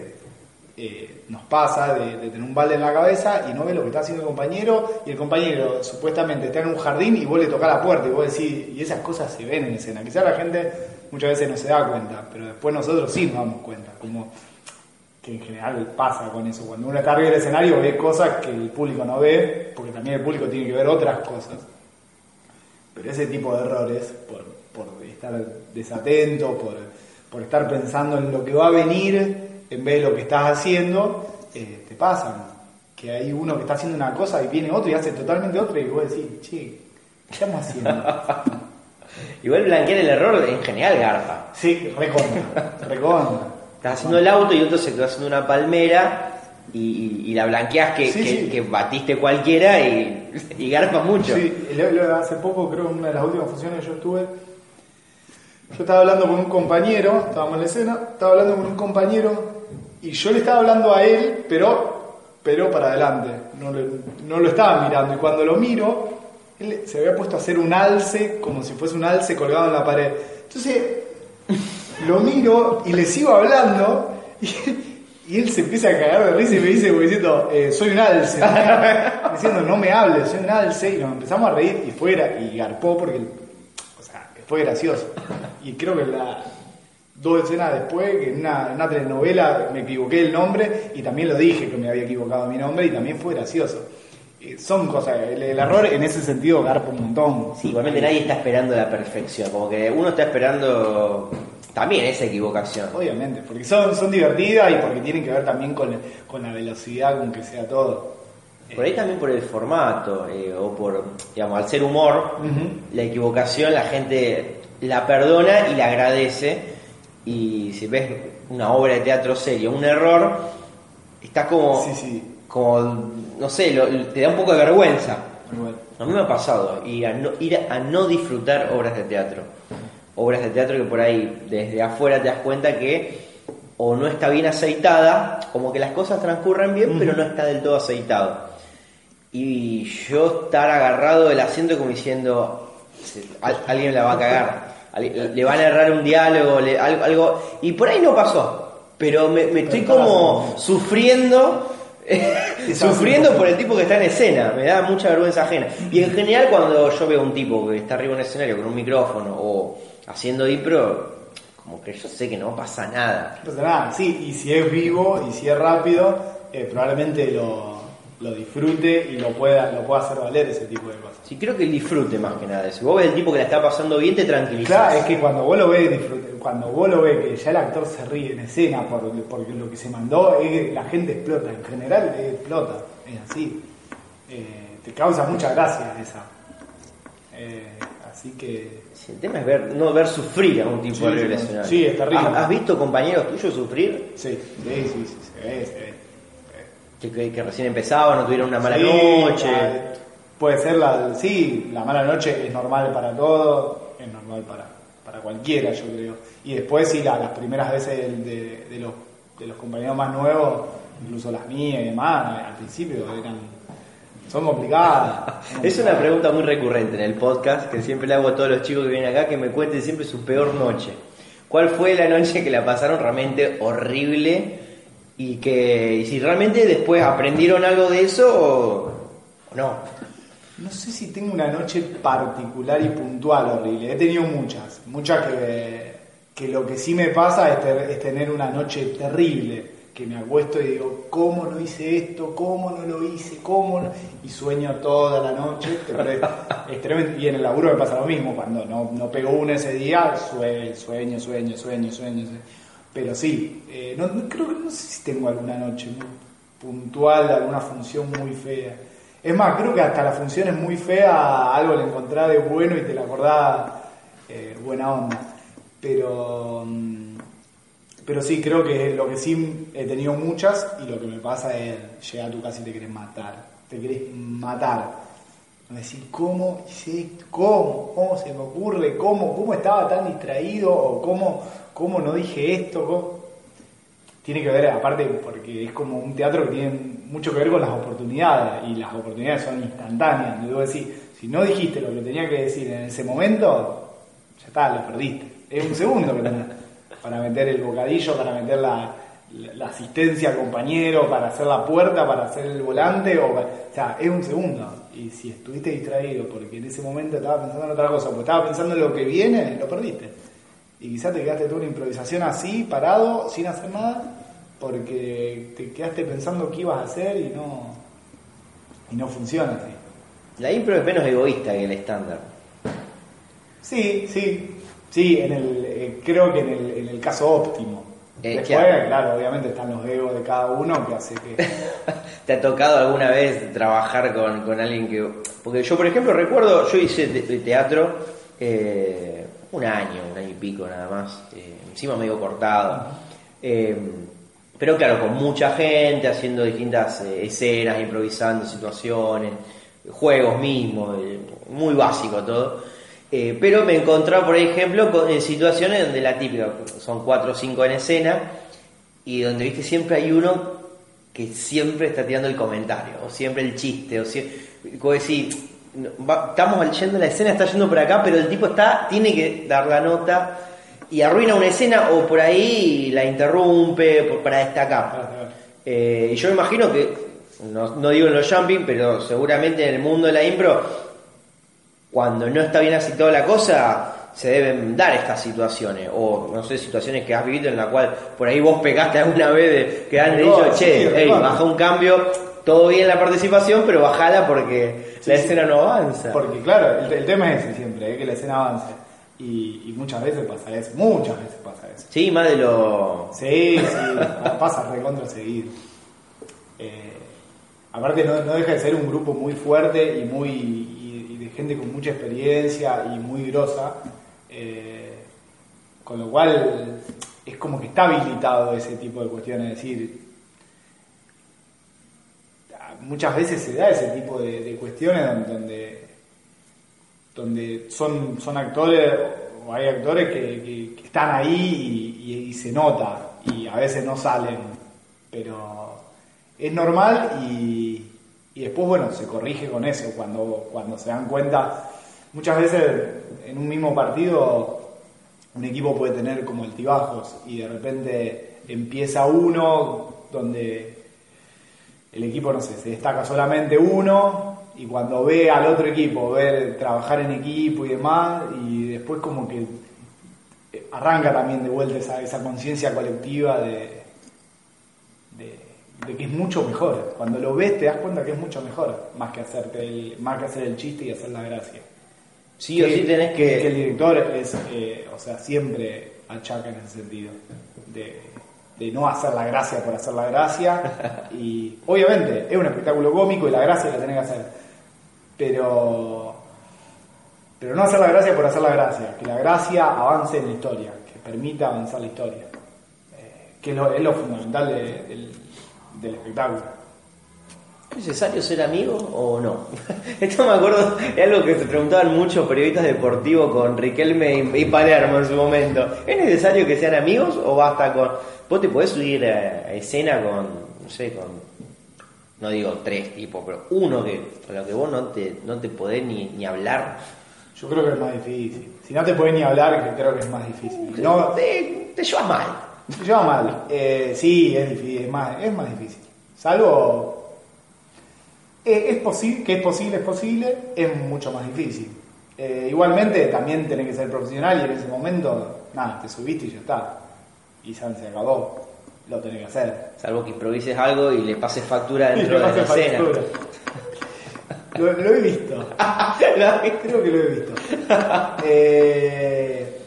eh, nos pasa de, de tener un balde en la cabeza y no ve lo que está haciendo el compañero y el compañero supuestamente está en un jardín y vos le tocás la puerta y vos decís, y esas cosas se ven en escena. Quizás la gente muchas veces no se da cuenta, pero después nosotros sí nos damos cuenta. Como que en general pasa con eso. Cuando uno está arriba del escenario ve cosas que el público no ve, porque también el público tiene que ver otras cosas. Pero ese tipo de errores, por, por estar desatento, por, por estar pensando en lo que va a venir en vez de lo que estás haciendo, eh, te pasan. Que hay uno que está haciendo una cosa y viene otro y hace totalmente otra y vos decís, che, ¿qué estamos haciendo? Igual blanquear el error en general garpa. sí, recontra, recontra. Estás haciendo el auto y otro se quedó haciendo una palmera y, la blanqueas que, Sí, que- sí. que batiste cualquiera y, y garpa mucho. Sí, hace poco, creo, en una de las últimas funciones que yo estuve, yo estaba hablando con un compañero, estábamos en la escena, estaba hablando con un compañero y yo le estaba hablando a él, pero, pero para adelante, no, le- no lo estaba mirando. Y cuando lo miro, él se había puesto a hacer un alce, como si fuese un alce colgado en la pared. Entonces, lo miro y le sigo hablando y, y él se empieza a cagar de risa y me dice, como diciendo, eh, soy un alce. diciendo, no me hables, soy un alce. Y nos empezamos a reír y fuera, y garpó porque, o sea, fue gracioso. Y creo que la, dos escenas después, que en una, en una telenovela me equivoqué el nombre y también lo dije que me había equivocado mi nombre y también fue gracioso. Eh, son cosas, el, el error en ese sentido garpa un montón. Sí, igualmente nadie está esperando la perfección, como que uno está esperando también esa equivocación. Obviamente, porque son, son divertidas y porque tienen que ver también con, con la velocidad con que sea todo. Por ahí también por el formato, eh, o por, digamos, al ser humor, la equivocación la gente la perdona y la agradece. Y si ves una obra de teatro serio, un error, está como, Sí, sí. Como no sé, lo- te da un poco de vergüenza. A mí me ha pasado ir a, no, ir a no disfrutar obras de teatro. Obras de teatro que por ahí desde afuera te das cuenta que o no está bien aceitada, como que las cosas transcurren bien, pero no está del todo aceitado. Y yo estar agarrado del asiento como diciendo, "Se- al- alguien la va a cagar, al- le van a errar un diálogo, le- algo, algo- y por ahí no pasó, pero me, me estoy como sufriendo, sufriendo por el tipo que está en escena, me da mucha vergüenza ajena. Y en general cuando yo veo un tipo que está arriba en un escenario con un micrófono o haciendo impro, como que yo sé que no pasa nada. No pasa nada, sí, y si es vivo y si es rápido, eh, probablemente lo, lo disfrute y lo pueda, lo pueda hacer valer ese tipo de cosas. Sí, creo que el disfrute más que nada. Si vos ves el tipo que la está pasando bien, te tranquilizas. Claro, es que cuando vos lo ves, disfrute- cuando vos lo ves que ya el actor se ríe en escena por, porque lo que se mandó, es que la gente explota, en general eh, explota, es así. Eh, te causa mucha gracia esa. Eh, así que Sí, el tema es ver, no ver sufrir a un tipo Sí, arriba del sí, sí, es terrible. ¿Has, has visto compañeros tuyos sufrir? sí, sí, sí, sí, se ve, se ve. Que, recién empezaban, no tuvieron una mala Sí, noche. la- puede ser la, sí, la mala noche es normal para todo, es normal para, para cualquiera, yo creo. Y después sí, la- las primeras veces de, de- de los, de los compañeros más nuevos, incluso las mías y demás, al principio eran, son complicadas. son Es una pregunta muy recurrente en el podcast que siempre le hago a todos los chicos que vienen acá que me cuenten siempre su peor noche. ¿Cuál fue la noche que la pasaron realmente horrible y que y si realmente después aprendieron algo de eso o, no? No sé si tengo una noche particular y puntual horrible. He tenido muchas, muchas que, que lo que sí me pasa es, ter- es tener una noche terrible, que me acuesto y digo, ¿cómo no hice esto? ¿Cómo no lo hice? ¿Cómo no? Y sueño toda la noche. es, tremendo. Y en el laburo me pasa lo mismo, cuando no, no pego una ese día, sue- sueño, sueño, sueño, sueño. sueño. Pero sí, eh, no, creo que no sé si tengo alguna noche muy puntual, alguna función muy fea. Es más, creo que hasta la función es muy fea, algo le encontrás de bueno y te la acordás eh, buena onda. Pero, mm, pero sí, creo que lo que sí he tenido muchas y lo que me pasa es llegar a tu casa y te querés matar. Te querés matar. Decir, ¿cómo hice esto? ¿Cómo? ¿Cómo se me ocurre? ¿Cómo? ¿Cómo estaba tan distraído? ¿O cómo, cómo no dije esto? ¿Cómo? tiene que ver, aparte, porque es como un teatro que tiene mucho que ver con las oportunidades, y las oportunidades son instantáneas. Debo decir, si no dijiste lo que tenía que decir en ese momento, ya está, lo perdiste. Es un segundo que tenés para meter el bocadillo, para meter la, asistencia al compañero, para hacer la puerta, para hacer el volante, o sea, es un segundo. Y si estuviste distraído porque en ese momento estaba pensando en otra cosa, porque estaba pensando en lo que viene, lo perdiste. Y quizás te quedaste tú una improvisación así, parado, sin hacer nada, porque te quedaste pensando qué ibas a hacer y no, y no funciona así. La impro es menos egoísta que el estándar. Sí, sí, sí, en el, eh, creo que en el, en el caso óptimo. Eh, Después, claro. claro. obviamente están los egos de cada uno que hace que... ¿Te ha tocado alguna vez trabajar con, con alguien que.? Porque yo, por ejemplo, recuerdo, yo hice teatro eh, un año, un año y pico nada más, eh, encima medio cortado. Eh, pero claro, con mucha gente, haciendo distintas eh, escenas, improvisando situaciones, juegos mismos, muy básico todo. Pero me encontraba, por ejemplo, en situaciones donde la típica, son cuatro o cinco en escena, y donde viste siempre hay uno que siempre está tirando el comentario, o siempre el chiste, o siempre, como decir, va- estamos yendo la escena, está yendo por acá, pero el tipo está, tiene que dar la nota y arruina una escena o por ahí la interrumpe por- para destacar. Eh, y yo me imagino que, no, no digo en los jumping, pero seguramente en el mundo de la impro, cuando no está bien así toda la cosa, se deben dar estas situaciones, o no sé, situaciones que has vivido en la cual por ahí vos pegaste alguna vez de, que han dicho, che, sí, hey, baja un cambio, todo bien la participación, pero bajala porque Sí, la sí. escena no avanza. Porque claro, el, el tema es ese siempre, eh, que la escena avance. Y, y muchas veces pasa eso, muchas veces pasa eso. Sí, más de lo... Sí, sí, pasa recontra seguir. Eh, aparte no, no deja de ser un grupo muy fuerte y muy y, y de gente con mucha experiencia y muy grosa. Eh, con lo cual es como que está habilitado ese tipo de cuestiones, es decir, muchas veces se da ese tipo de, cuestiones donde, donde, son, son actores o hay actores que, están ahí y, y- y se nota y a veces no salen, pero es normal y, y después, bueno, se corrige con eso cuando, cuando se dan cuenta. Muchas veces en un mismo partido un equipo puede tener como altibajos y de repente empieza uno donde el equipo, no sé, se destaca solamente uno y cuando ve al otro equipo, ver trabajar en equipo y demás, y después como que arranca también de vuelta esa, esa conciencia colectiva de que es mucho mejor. Cuando lo ves te das cuenta que es mucho mejor, más que, hacerte el, más que hacer el chiste y hacer la gracia. Sí o sí tenés que... el director es, eh, o sea, siempre achaca en ese sentido. De, de no hacer la gracia por hacer la gracia. Y obviamente es un espectáculo cómico y la gracia la tenés que hacer. Pero, pero no hacer la gracia por hacer la gracia. Que la gracia avance en la historia, que permita avanzar la historia. Eh, que es lo, es lo fundamental de- del, del espectáculo. ¿Es necesario ser amigo o no? Esto me acuerdo de algo que se preguntaban muchos periodistas deportivos con Riquelme y Palermo en su momento. ¿Es necesario que sean amigos o basta con... Vos te podés subir a, escena con, no sé, con... No digo tres tipos, pero uno que con lo que vos no te, no te podés ni, ni hablar. Yo creo que es más difícil. Si no te puedes ni hablar, que creo que es más difícil. No, Te, te llevas mal. Se lleva mal. Eh, sí, es difícil, es más, es más difícil. Salvo. Eh, es posible, que es posible, es posible, es mucho más difícil. Eh, igualmente, también tenés que ser profesional y en ese momento, nada, te subiste y ya está. Y San se acabó. Lo tenés que hacer. Salvo que improvises algo y le pases factura dentro de la escena. Lo, lo he visto. Creo que lo he visto. Eh,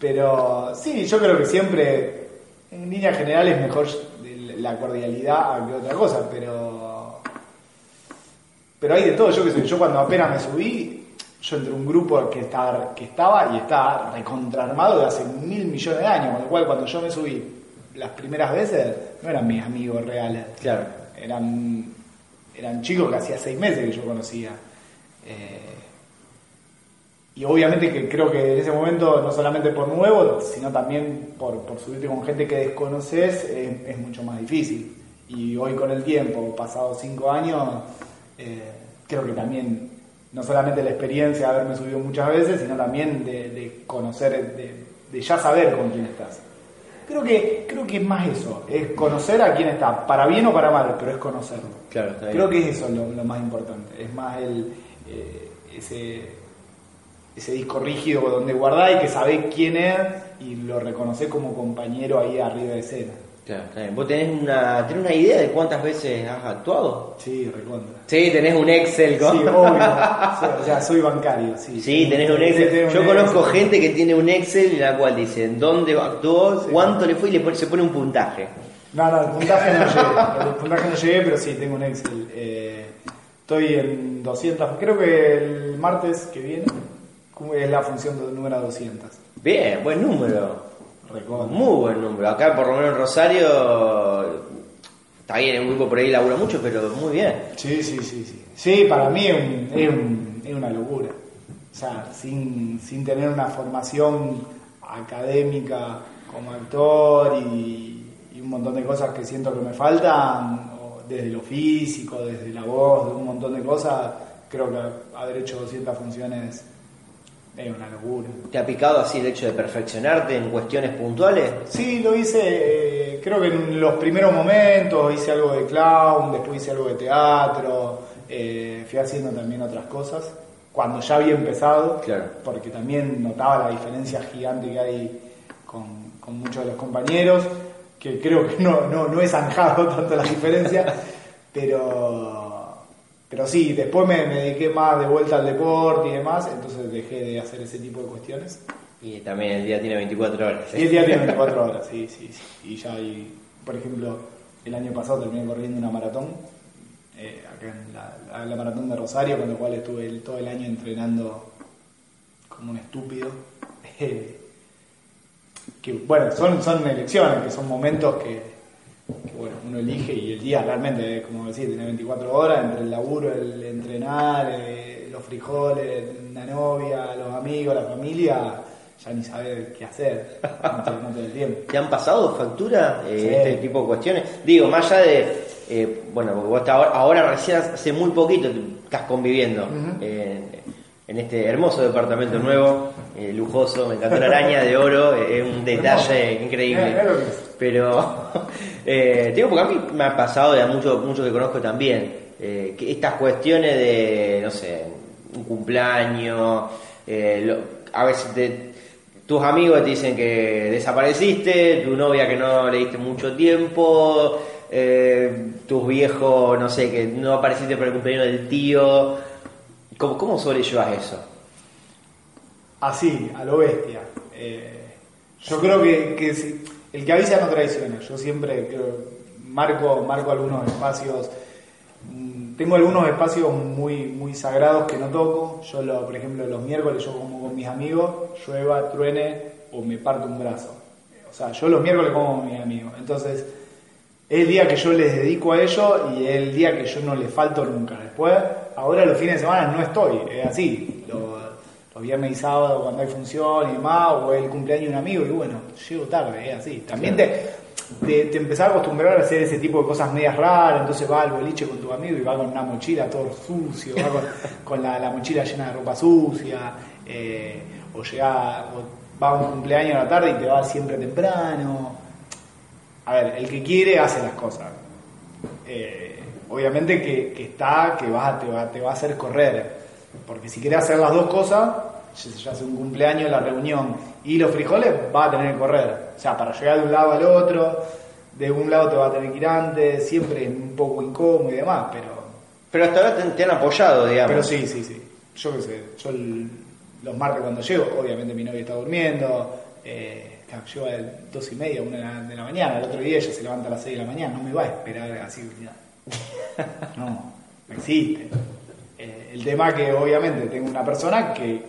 pero sí, yo creo que siempre, en línea general, es mejor la cordialidad que otra cosa, pero. Pero hay de todo, yo que sé, yo cuando apenas me subí, yo entre un grupo que, estaba, que estaba y estaba recontraarmado de hace mil millones de años, con lo cual cuando yo me subí las primeras veces, no eran mis amigos reales. Claro. Eran, eran chicos que hacía seis meses que yo conocía. Eh, y y obviamente que creo que en ese momento, no solamente por nuevo, sino también por, por subirte con gente que desconoces, es, es mucho más difícil. Y hoy con el tiempo, pasados cinco años, eh, creo que también, no solamente la experiencia de haberme subido muchas veces, sino también de, de conocer, de, de ya saber con quién estás. Creo que, creo que es más eso, es conocer a quién está, para bien o para mal, pero es conocerlo. Claro. Creo que es eso lo, lo más importante, es más el, eh, ese, ese disco rígido donde guardás y que sabés quién es y lo reconocés como compañero ahí arriba de escena. Claro. ¿Vos tenés una, tenés una idea de cuántas veces has actuado? Sí, recontra. Sí, tenés un Excel. Sí, con- obvio. Sí, o sea, soy bancario, sí. Sí, tenés un Sí, Excel. tengo un Yo conozco Excel. gente que tiene un Excel en la cual dice dónde actuó, Sí. cuánto le fue y le se pone un puntaje. No, no, el puntaje no llegué. El puntaje no llegué, pero sí, tengo un Excel. Eh, estoy en 200. Creo que el martes que viene es la función de- número 200. Bien, buen número. Muy buen número. Acá por lo menos en Rosario está bien, en un grupo por ahí labura mucho, pero muy bien. Sí, sí, sí, sí. Sí, para mí es, un- es un- es una locura. O sea, sin, sin tener una formación académica como actor y, y un montón de cosas que siento que me faltan, desde lo físico, desde la voz, de un montón de cosas, creo que haber hecho 200 funciones es una locura. ¿Te ha picado así el hecho de perfeccionarte en cuestiones puntuales? Sí, lo hice, eh, creo que en los primeros momentos hice algo de clown, después hice algo de teatro, eh, fui haciendo también otras cosas, cuando ya había empezado, Claro. porque también notaba la diferencia gigante que hay con, con muchos de los compañeros, que creo que no, no, no he zanjado tanto la diferencia, pero, pero sí, después me, me dediqué más de vuelta al deporte y demás, entonces dejé de hacer ese tipo de cuestiones. Y también el día tiene 24 horas. ¿eh? Y el día tiene 24 horas, sí, sí, sí. Y ya hay, por ejemplo, el año pasado terminé corriendo una maratón, eh, acá en la, maratón de Rosario, con lo cual estuve el- todo el año entrenando como un estúpido. Que bueno, son, son elecciones, que son momentos que, que, bueno, uno elige y el día realmente, como decía, tiene 24 horas entre el laburo, el entrenar, eh, los frijoles, la novia, los amigos, la familia, ya ni saber qué hacer, no te, el tiempo. ¿Te han pasado factura eh, Sí. este tipo de cuestiones? Digo, más allá de, eh, bueno, porque vos ahora, ahora recién hace muy poquito estás conviviendo eh, en este hermoso departamento nuevo, eh, lujoso, me encantó la araña de oro, eh, es un detalle Hermoso. increíble. Eh. Pero, eh, digo, porque a mí me ha pasado, y a muchos mucho que conozco también, eh, que estas cuestiones de, no sé, un cumpleaños, eh, lo- a veces te- tus amigos te dicen que desapareciste, tu novia que no le diste mucho tiempo, eh, tus viejos, no sé, que no apareciste para el cumpleaños del tío. ¿Cómo, cómo sobrellevas eso? Así, a lo bestia. Eh, yo creo que, que el que avisa no traiciona. Yo siempre marco, marco algunos espacios. mm, Tengo algunos espacios muy, muy sagrados que no toco. Yo, lo, por ejemplo, los miércoles yo como con mis amigos, llueva, truene o me parto un brazo. O sea, yo los miércoles como con mis amigos. Entonces, es el día que yo les dedico a ellos y es el día que yo no les falto nunca. Después, ahora los fines de semana no estoy, es así. Los, los viernes y sábados cuando hay función y demás, o el cumpleaños de un amigo, y bueno, llego tarde, es así. También te, te, te empezás a acostumbrar a hacer ese tipo de cosas medias raras, entonces va al boliche con tu amigo y va con una mochila todo sucio, va con, con la, la mochila llena de ropa sucia, eh, o llega, o va a un cumpleaños a la tarde y te va siempre temprano. A ver, el que quiere hace las cosas. Eh, obviamente que, que está, que va, te, va, te va a hacer correr. Porque si quieres hacer las dos cosas, ya sea un cumpleaños, la reunión y los frijoles, va a tener que correr. O sea, para llegar de un lado al otro, de un lado te va a tener que ir antes, siempre es un poco incómodo y demás, pero, Pero hasta ahora te, te han apoyado, digamos. pero sí, sí, sí. Yo qué sé, yo el- los martes cuando llego, obviamente mi novia está durmiendo, eh, llego a las dos y media, una de la, mañana, el otro día ella se levanta a las seis de la mañana, no me va a esperar así. mira. No, no existe. Eh, el tema que obviamente tengo una persona que,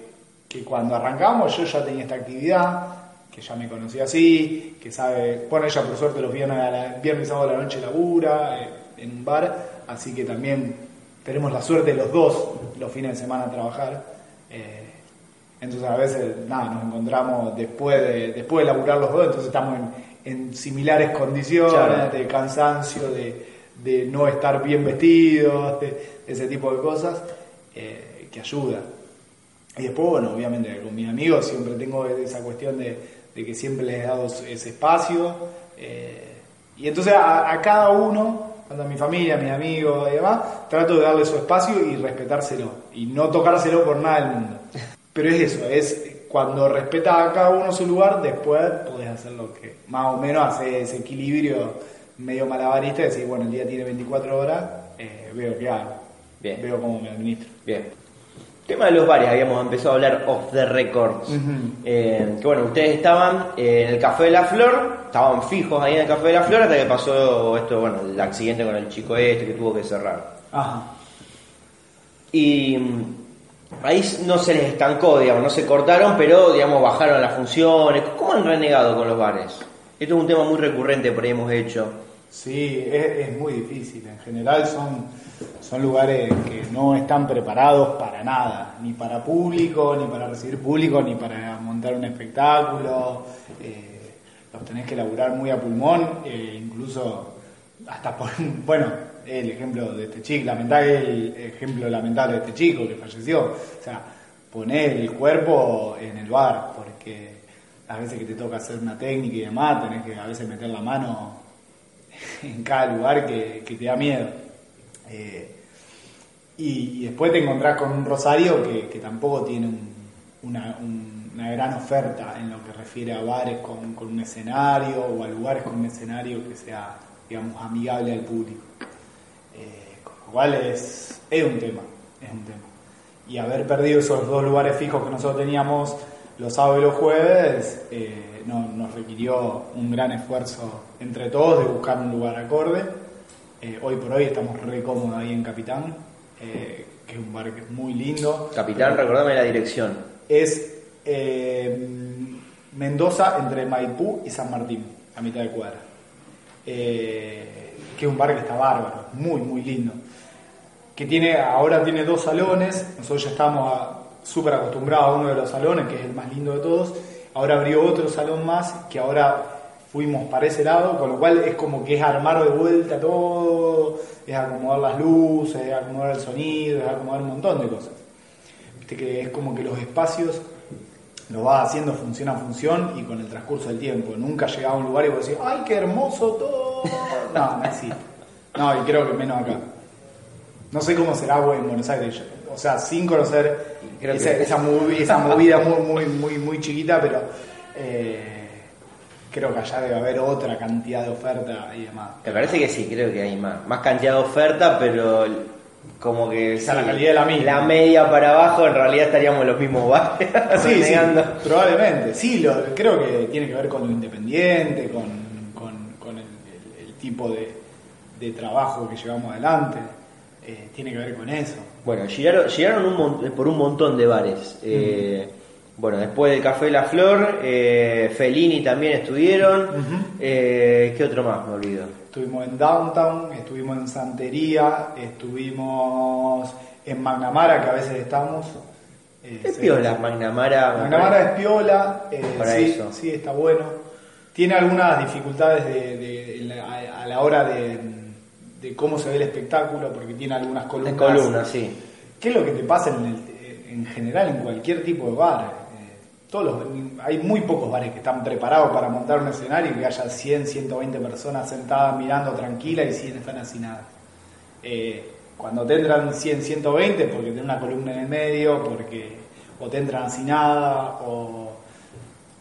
que cuando arrancamos yo ya tenía esta actividad, que ya me conocía así, que sabe, bueno, ella por suerte los viernes, a la, viernes y sábado de la noche labura eh, en un bar, así que también tenemos la suerte los dos los fines de semana a trabajar. eh, Entonces a veces, nada, nos encontramos después de, después de laburar los dos, entonces estamos en, en similares condiciones, Claro. de cansancio, de, de no estar bien vestidos, de ese tipo de cosas, eh, que ayuda. Y después, bueno, obviamente con mis amigos siempre tengo esa cuestión de, de que siempre les he dado ese espacio. eh, y entonces a, cada uno, tanto a mi familia, a mis amigos y demás, trato de darle su espacio y respetárselo. Y no tocárselo por nada del mundo. Pero es eso, es cuando respetas a cada uno su lugar, después podés hacer lo que más o menos hace ese equilibrio medio malabarista, de decir, bueno, el día tiene 24 horas, eh, veo qué hago, Bien. veo cómo me administro. Bien. Tema de los bares, habíamos empezado a hablar off the records. Eh, que bueno, ustedes estaban eh, en el Café de la Flor, estaban fijos ahí en el Café de la Flor hasta que pasó esto, bueno, el accidente con el chico este que tuvo que cerrar. Ajá. Y mm, ahí no se les estancó, digamos, no se cortaron, pero digamos bajaron las funciones. ¿Cómo han renegado con los bares? Esto es un tema muy recurrente, por ahí hemos hecho. Sí, es, es muy difícil. En general son, son lugares que no están preparados para nada, ni para público, ni para recibir público, ni para montar un espectáculo. Eh, los tenés que laburar muy a pulmón, eh, incluso hasta por, bueno, el ejemplo de este chico, lamentable, el ejemplo lamentable de este chico que falleció. O sea, poner el cuerpo en el bar, porque a veces que te toca hacer una técnica y demás, tenés que a veces meter la mano en cada lugar que, que te da miedo. Eh, y, después te encontrás con un Rosario que, que tampoco tiene un- una, un- una gran oferta en lo que refiere a bares con, con un escenario o a lugares con un escenario que sea, digamos, amigable al público. Eh, con lo cual es, es un tema, es un tema. Y haber perdido esos dos lugares fijos que nosotros teníamos los sábados y los jueves eh, no- nos requirió un gran esfuerzo entre todos de buscar un lugar acorde. Eh, hoy por hoy estamos re cómodos ahí en Capitán, eh, que es un bar que es muy lindo. Capitán, recordame la dirección. Es Mendoza entre Maipú y San Martín, a mitad de cuadra. Que es un bar que está bárbaro, muy, muy lindo. Que tiene, ahora tiene dos salones, nosotros ya estamos a- súper acostumbrados a uno de los salones, que es el más lindo de todos. Ahora abrió otro salón más, que ahora fuimos para ese lado, con lo cual es como que es armar de vuelta todo, es acomodar las luces, es acomodar el sonido, es acomodar un montón de cosas. Viste que es como que los espacios lo vas haciendo función a función y con el transcurso del tiempo. Nunca llegaba a un lugar y vos decís, ¡ay, qué hermoso todo! No, no existe. No, y creo que menos acá. No sé cómo será en Buenos Aires. O sea, sin conocer Creo esa, que- esa, movi- esa movida muy, muy, muy, muy chiquita, pero eh, creo que allá debe haber otra cantidad de oferta y demás. Me parece que sí, creo que hay más. Más cantidad de oferta, pero como que. Quizá la calidad es la misma. La media para abajo, en realidad estaríamos en los mismos bares. Sí, probablemente. Sí, lo, creo que tiene que ver con lo independiente, con, con- con el, el- el tipo de, de trabajo que llevamos adelante. Eh, tiene que ver con eso. Bueno, llegaron, un por un montón de bares. Eh, Bueno, después del Café La Flor, eh, Fellini también estuvieron. Eh, ¿Qué otro más? Me olvido. Estuvimos en Downtown, estuvimos en Santería, estuvimos en Magnamara, que a veces estamos. Eh, Es piola, Magnamara. Magnamara es piola, Para sí, eso. sí, está bueno. Tiene algunas dificultades de, de- en la- a, a la hora de, de cómo se ve el espectáculo, porque tiene algunas columnas. De columna, sí. ¿Qué es lo que te pasa en, el- en general en cualquier tipo de bar? Eh, todos los- hay muy pocos bares que están preparados para montar un escenario y que haya 100, 120 personas sentadas mirando tranquilas y siguen están hacinadas. Eh, cuando te entran 100, 120 porque tiene una columna en el medio, porque o te entran así nada o,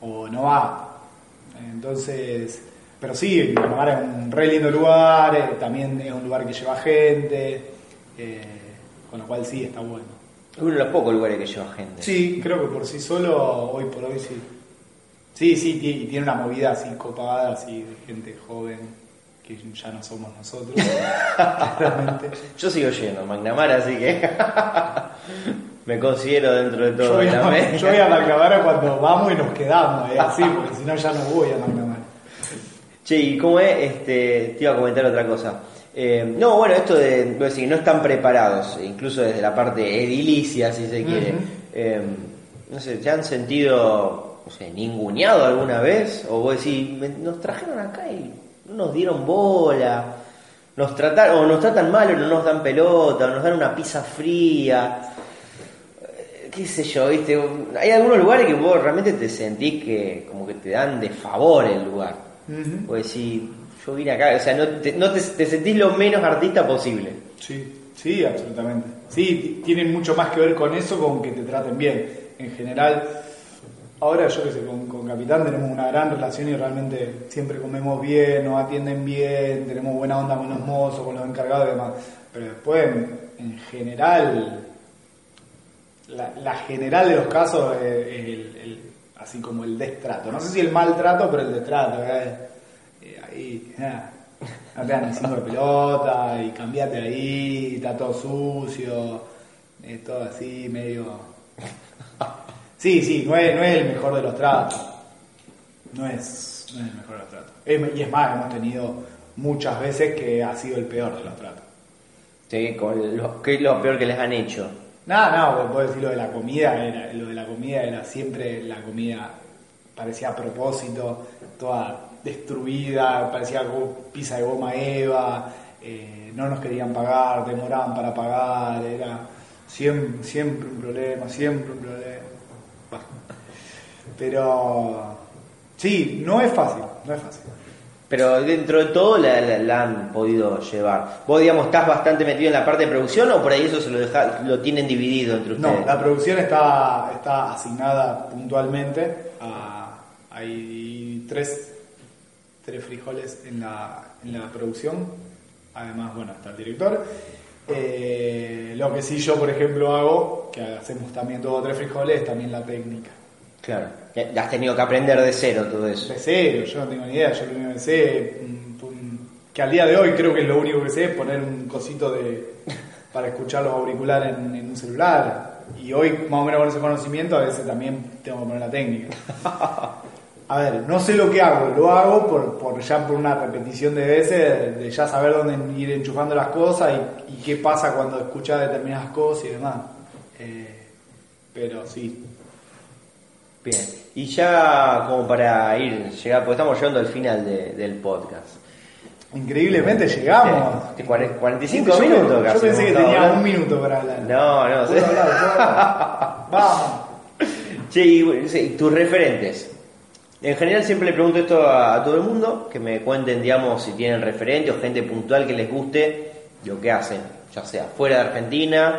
o no va. Entonces, pero sí, Guanabara es un re lindo lugar, eh, también es un lugar que lleva gente, eh, con lo cual sí, está bueno. Es uno de los pocos lugares que lleva gente. Sí, creo que por sí solo, hoy por hoy sí. Sí, sí, y tiene una movida así copada, así de gente joven, que ya no somos nosotros, claramente. Yo sigo yendo a Magnamara, así que me considero dentro de Yo todo voy, a, yo voy a McNamara cuando vamos y nos quedamos, así, porque si no ya no voy a McNamara. Che, ¿y cómo es? Este, te iba a comentar otra cosa. Eh, no, bueno, esto de voy a decir, no están preparados, incluso desde la parte edilicia, si se quiere. Eh, no sé, ¿te han sentido, no sé, ninguneado alguna vez? O vos decís, "Me- nos trajeron acá y no nos dieron bola, nos trataron, o nos tratan mal o no nos dan pelota, o nos dan una pizza fría, Eh, qué sé yo, viste, hay algunos lugares que vos realmente te sentís que como que te dan de favor el lugar. Vos decís, yo vine acá, o sea, no te, no te, te sentís lo menos artista posible. Sí, sí, absolutamente. Sí, ti- tienen mucho más que ver con eso, con que te traten bien. En general, ahora yo que sé, con, con Capitán tenemos una gran relación y realmente siempre comemos bien, nos atienden bien, tenemos buena onda con los mozos, con los encargados y demás. Pero después, en, en general, la, la general de los casos es, es el, el- así como el destrato. No sé si el maltrato, pero el destrato. ¿eh? Eh, ahí, ah, no te dan pelota y cambiate ahí, está todo sucio, es todo así, medio... Sí, sí, no es, no es el mejor de los tratos. No es, no es el mejor de los tratos. Es- y es más, hemos tenido muchas veces que ha sido el peor de los tratos. Sí, con lo, ¿Qué es lo peor que les han hecho? No, no, podés decir lo de la comida, era, lo de la comida era siempre la comida parecía a propósito, toda destruida, parecía pizza de goma eva, eh, no nos querían pagar, demoraban para pagar, era siempre, siempre un problema, siempre un problema. Pero sí, no es fácil, no es fácil. Pero dentro de todo la, la- la han podido llevar. Vos, digamos, estás bastante metido en la parte de producción o por ahí eso se lo deja, lo tienen dividido entre ustedes. No, la producción está, está asignada puntualmente. A, hay tres, tres frijoles en la, en la producción. Además, bueno, está el director. Eh, lo que sí yo, por ejemplo, hago, que hacemos también todo tres frijoles, es también la técnica. Claro. Has tenido que aprender de cero todo eso. De cero, yo no tengo ni idea. Yo lo único que sé, que al día de hoy creo que es lo único que sé, es poner un cosito de para escuchar los auriculares en, en un celular. Y hoy, más o menos con ese conocimiento, a veces también tengo que poner la técnica. A ver, no sé lo que hago, lo hago por, por ya por una repetición de veces, de, de ya saber dónde ir enchufando las cosas y, y qué pasa cuando escuchas determinadas cosas y demás. Eh, pero sí, Bien. Y ya como para ir, llegar, porque estamos llegando al final de- del podcast. increíblemente llegamos. Este, cuare- 45 Yo- minutos Yo casi pensé que tenía hablando. un minuto para hablar. No, no, hablar, hablar. Vamos. Che, y, tus referentes. En general siempre le pregunto esto a, a todo el mundo, que me cuenten, digamos, si tienen referentes o gente puntual que les guste lo que hacen, ya sea fuera de Argentina,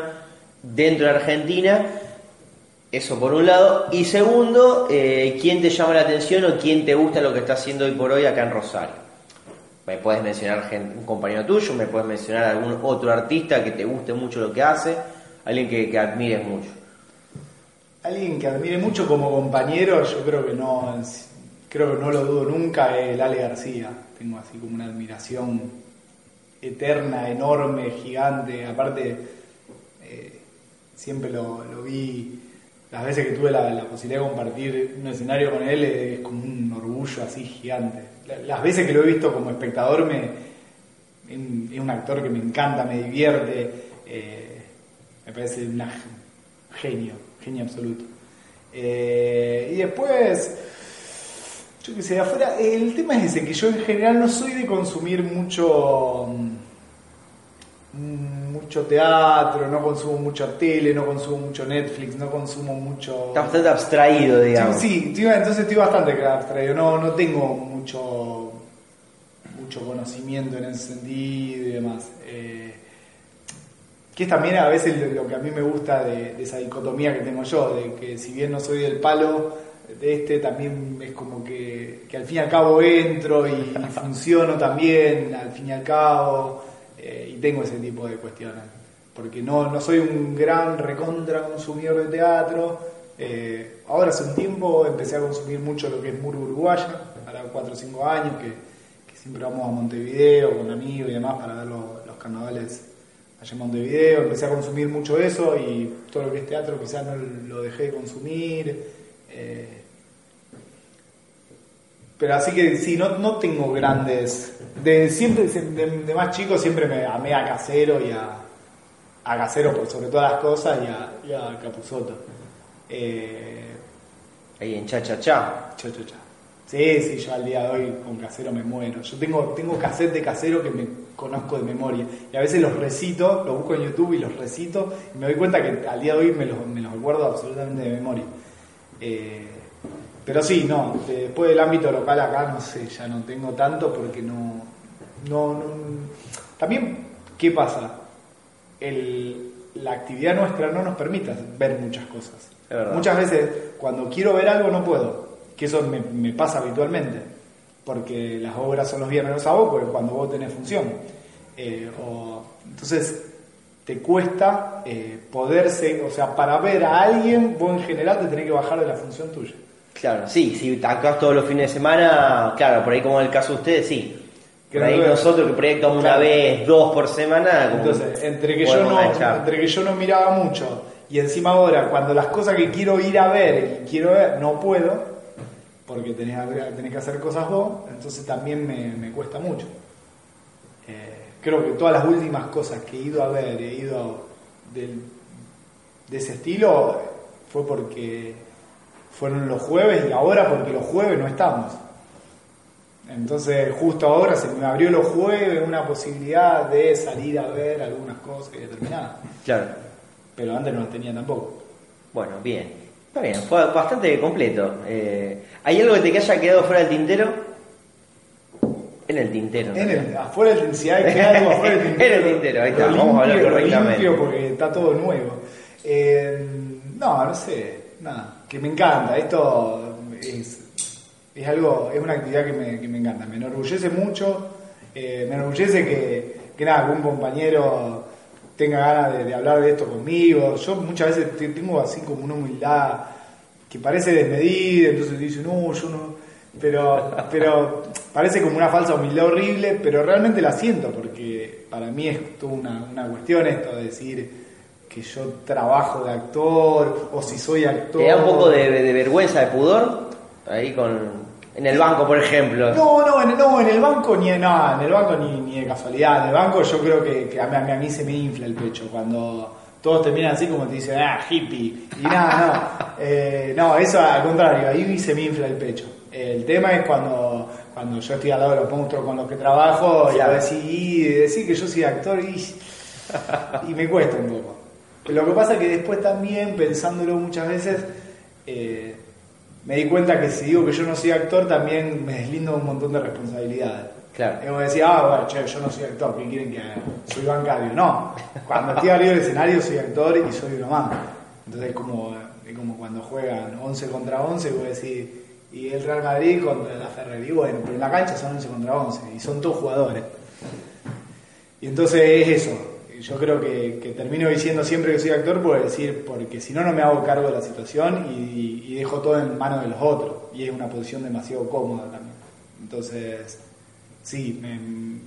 dentro de Argentina, eso por un lado. Y segundo, eh, ¿quién te llama la atención o quién te gusta lo que está haciendo hoy por hoy acá en Rosario? Me puedes mencionar gen- un compañero tuyo, me puedes mencionar algún otro artista que te guste mucho lo que hace, alguien que, admires mucho. Alguien que admire mucho como compañero, yo creo que no, creo que no lo dudo nunca, es el Ale García. Tengo así como una admiración eterna, enorme, gigante. Aparte, eh, siempre lo vi, las veces que tuve la, posibilidad de compartir un escenario con él, es como un orgullo así gigante. La- Las veces que lo he visto como espectador, me, es un- un actor que me encanta, me divierte, eh, me parece una genio, genio absoluto. Eh, y después, yo qué sé, afuera, el tema es ese, que yo en general no soy de consumir mucho mm, mucho teatro, no consumo mucho tele, no consumo mucho Netflix, no consumo mucho... Está bastante abstraído, digamos. Sí, sí, entonces estoy bastante abstraído, no, no tengo mucho mucho conocimiento en ese sentido y demás. Eh, que es también a veces lo, lo que a mí me gusta de, de esa dicotomía que tengo yo, de que si bien no soy del palo de este, también es como que, que al fin y al cabo entro y, y funciono también, al fin y al cabo, eh, y tengo ese tipo de cuestiones. Porque no, no soy un gran recontra consumidor de teatro. eh, ahora hace un tiempo empecé a consumir mucho lo que es Muro Uruguaya, para 4 o 5 años, que, que siempre vamos a Montevideo con amigos y demás para ver los, los carnavales allá en Montevideo, empecé a consumir mucho eso y todo lo que es teatro quizás no lo dejé de consumir. eh, pero así que sí, no, no tengo grandes. De siempre de, de más chico siempre me amé a Casero y a, a Casero por sobre todas las cosas y a, y a. Eh, Ahí en cha cha cha. Cha, cha, cha. Sí, sí, yo al día de hoy con casero me muero. Yo tengo, tengo cassette de casero que me conozco de memoria. Y a veces los recito, los busco en YouTube y los recito. Y me doy cuenta que al día de hoy me los, me los acuerdo absolutamente de memoria. Eh, pero sí, no, después del ámbito local acá, no sé, ya no tengo tanto porque no. no, no también, ¿qué pasa? El, la actividad nuestra no nos permite ver muchas cosas. Muchas veces, cuando quiero ver algo, no puedo. Que eso me, me pasa habitualmente. Porque las obras son los viernes los sábados, porque cuando vos tenés función. Eh, o- entonces, te cuesta eh, poderse, o sea, para ver a alguien, vos en general te tenés que bajar de la función tuya. Claro, sí, si acá todos los fines de semana, claro, por ahí como en el caso de ustedes, sí. Por ahí no- nosotros que proyectamos una Claro. vez, dos por semana, como Entonces, entre que, yo no, entre que yo no miraba mucho y encima ahora, cuando las cosas que quiero ir a ver y quiero ver, no puedo, porque tenés, tenés que hacer cosas vos, entonces también me, me cuesta mucho. Eh, creo que todas las últimas cosas que he ido a ver, he ido del- de ese estilo, fue porque fueron los jueves y ahora porque los jueves no estamos. Entonces, justo ahora se me abrió los jueves una posibilidad de salir a ver algunas cosas determinadas. Claro. Pero antes no las tenía tampoco. Bueno, bien. Está bien, fue bastante completo. Eh, ¿Hay algo que te haya quedado fuera del tintero? En el tintero. En el, afuera del si hay que algo afuera del tintero. En el tintero, ahí está, lo vamos a hablar limpio, correctamente. limpio porque está todo nuevo. Eh, no, no sé, nada, que me encanta. Esto es, es algo, es una actividad que me, que me encanta. Me enorgullece mucho, eh, me enorgullece que, que nada, que un compañero tenga ganas de, hablar de esto conmigo. Yo muchas veces te- tengo así como una humildad que parece desmedida, entonces dice, no, yo no. Pero, pero parece como una falsa humildad horrible, pero realmente la siento, porque para mí es toda una, una cuestión esto de decir que yo trabajo de actor, o si soy actor. ¿Te da un poco de, de vergüenza, de pudor? Ahí con. En el banco, por ejemplo. No, no, en, no, en el banco ni no, en el banco ni, ni de casualidad. En el banco yo creo que, que a, mí, a mí se me infla el pecho cuando todos terminan así como te dicen, ah, hippie. Y nada, no. Eh, no, eso al contrario, ahí se me infla el pecho. El tema es cuando, cuando yo estoy al lado de los monstruos con los que trabajo y a decir, decir que yo soy actor y, y me cuesta un poco. Lo que pasa es que después también, pensándolo muchas veces, eh, me di cuenta que si digo que yo no soy actor, también me deslindo un montón de responsabilidades. Claro. Es como decir, ah, bueno, che, yo no soy actor, ¿qué quieren que haga? Soy bancario. No, cuando estoy arriba del escenario soy actor y soy más. Entonces es como, es como cuando juegan 11 contra 11 y vos decís, y el Real Madrid contra la Ferrari. Y bueno, pero en la cancha son 11 contra 11 y son todos jugadores. Y entonces es eso. Yo creo que, termino diciendo siempre que soy actor por decir, porque si no, no me hago cargo de la situación y, dejo todo en manos de los otros. Y es una posición demasiado cómoda también. Entonces, sí, me-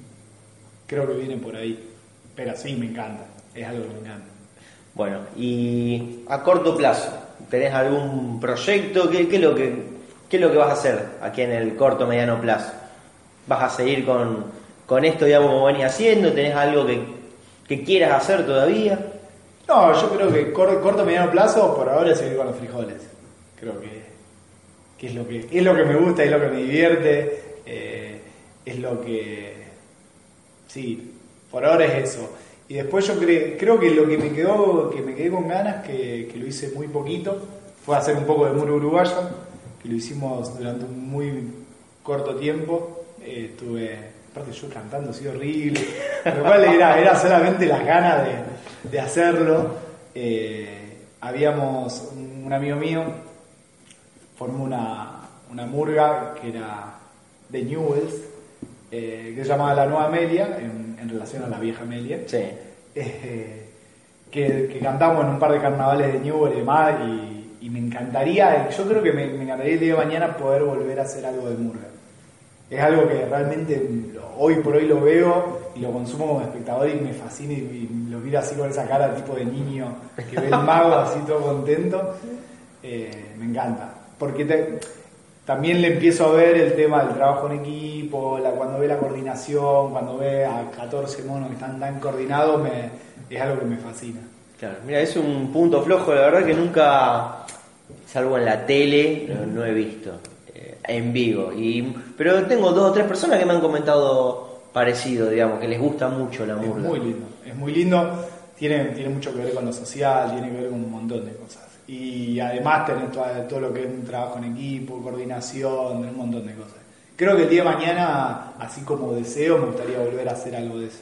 creo que viene por ahí. Pero sí, me encanta. Es algo que me encanta. Bueno, y a corto plazo, ¿tenés algún proyecto? ¿Qué, qué es lo que, ¿Qué es lo que vas a hacer aquí en el corto mediano plazo? ¿Vas a seguir con, con esto, digamos, como venís haciendo? ¿Tenés algo que, que quieras hacer todavía? No, yo creo que cor- corto mediano plazo, por ahora es seguir con los frijoles. Creo que, que es lo que es lo que me gusta, es lo que me divierte, eh, es lo que sí, por ahora es eso. Y después yo cre- creo que lo que me quedó, que me quedé con ganas, que, que lo hice muy poquito, fue hacer un poco de muro uruguayo, que lo hicimos durante un muy corto tiempo. Eh, estuve, aparte yo cantando así horrible, lo cual era, era solamente las ganas de, de hacerlo. Eh, habíamos un, un amigo mío, formó una, una murga que era de Newells, eh, que se llamaba La Nueva Amelia, en, en relación a la vieja Amelia. Sí. Eh, que, que cantamos en un par de carnavales de Newell y demás, y, y me encantaría, yo creo que me, me encantaría el día de mañana poder volver a hacer algo de murga. Es algo que realmente hoy por hoy lo veo y lo consumo como espectador y me fascina y, lo miro así con esa cara tipo de niño que ve el mago así todo contento. Eh, me encanta. Porque también le empiezo a ver el tema del trabajo en equipo, cuando ve la coordinación, cuando ve a 14 monos que están tan coordinados, me, es algo que me fascina. Claro, mira, es un punto flojo, la verdad que nunca, salvo en la tele, no, he visto en vivo. Y, pero tengo dos o tres personas que me han comentado parecido, digamos, que les gusta mucho la Es murga. muy lindo, es muy lindo. Tiene, tiene mucho que ver con lo social, tiene que ver con un montón de cosas. Y además tenés todo, todo lo que es un trabajo en equipo, coordinación, un montón de cosas. Creo que el día de mañana, así como deseo, me gustaría volver a hacer algo de eso.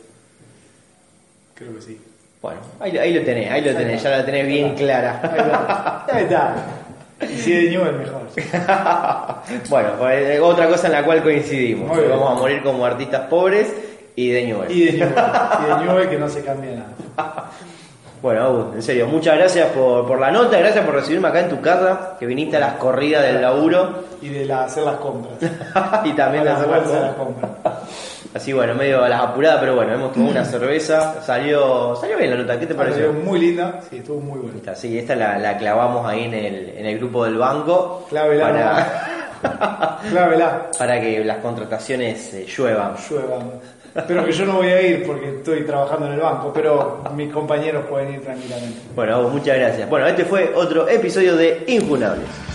Creo que sí. Bueno, ahí, ahí lo tenés, ahí lo tenés, ya la tenés bien Ahí clara. Ahí está. Y si de Newell, mejor. bueno, pues, eh, otra cosa en la cual coincidimos. Muy bien. Vamos a morir como artistas pobres y de Newell. Y de Newell. Y de Newell que no se cambia nada. Bueno, Agus, en serio, muchas gracias por, por la nota, gracias por recibirme acá en tu casa, que viniste a las corridas del laburo Y de la, hacer las compras. y también de hacer las compras. Así bueno, medio a las apuradas, pero bueno, hemos tomado una cerveza, salió, salió bien la nota, ¿qué te pareció? Salió muy linda, sí, estuvo muy buena. Esta, sí, esta la, la clavamos ahí en el, en el grupo del banco Clávela, para, Clávela. para que las contrataciones eh, lluevan. Pero que yo no voy a ir porque estoy trabajando en el banco, pero mis compañeros pueden ir tranquilamente. Bueno, muchas gracias. Bueno, este fue otro episodio de Infunables.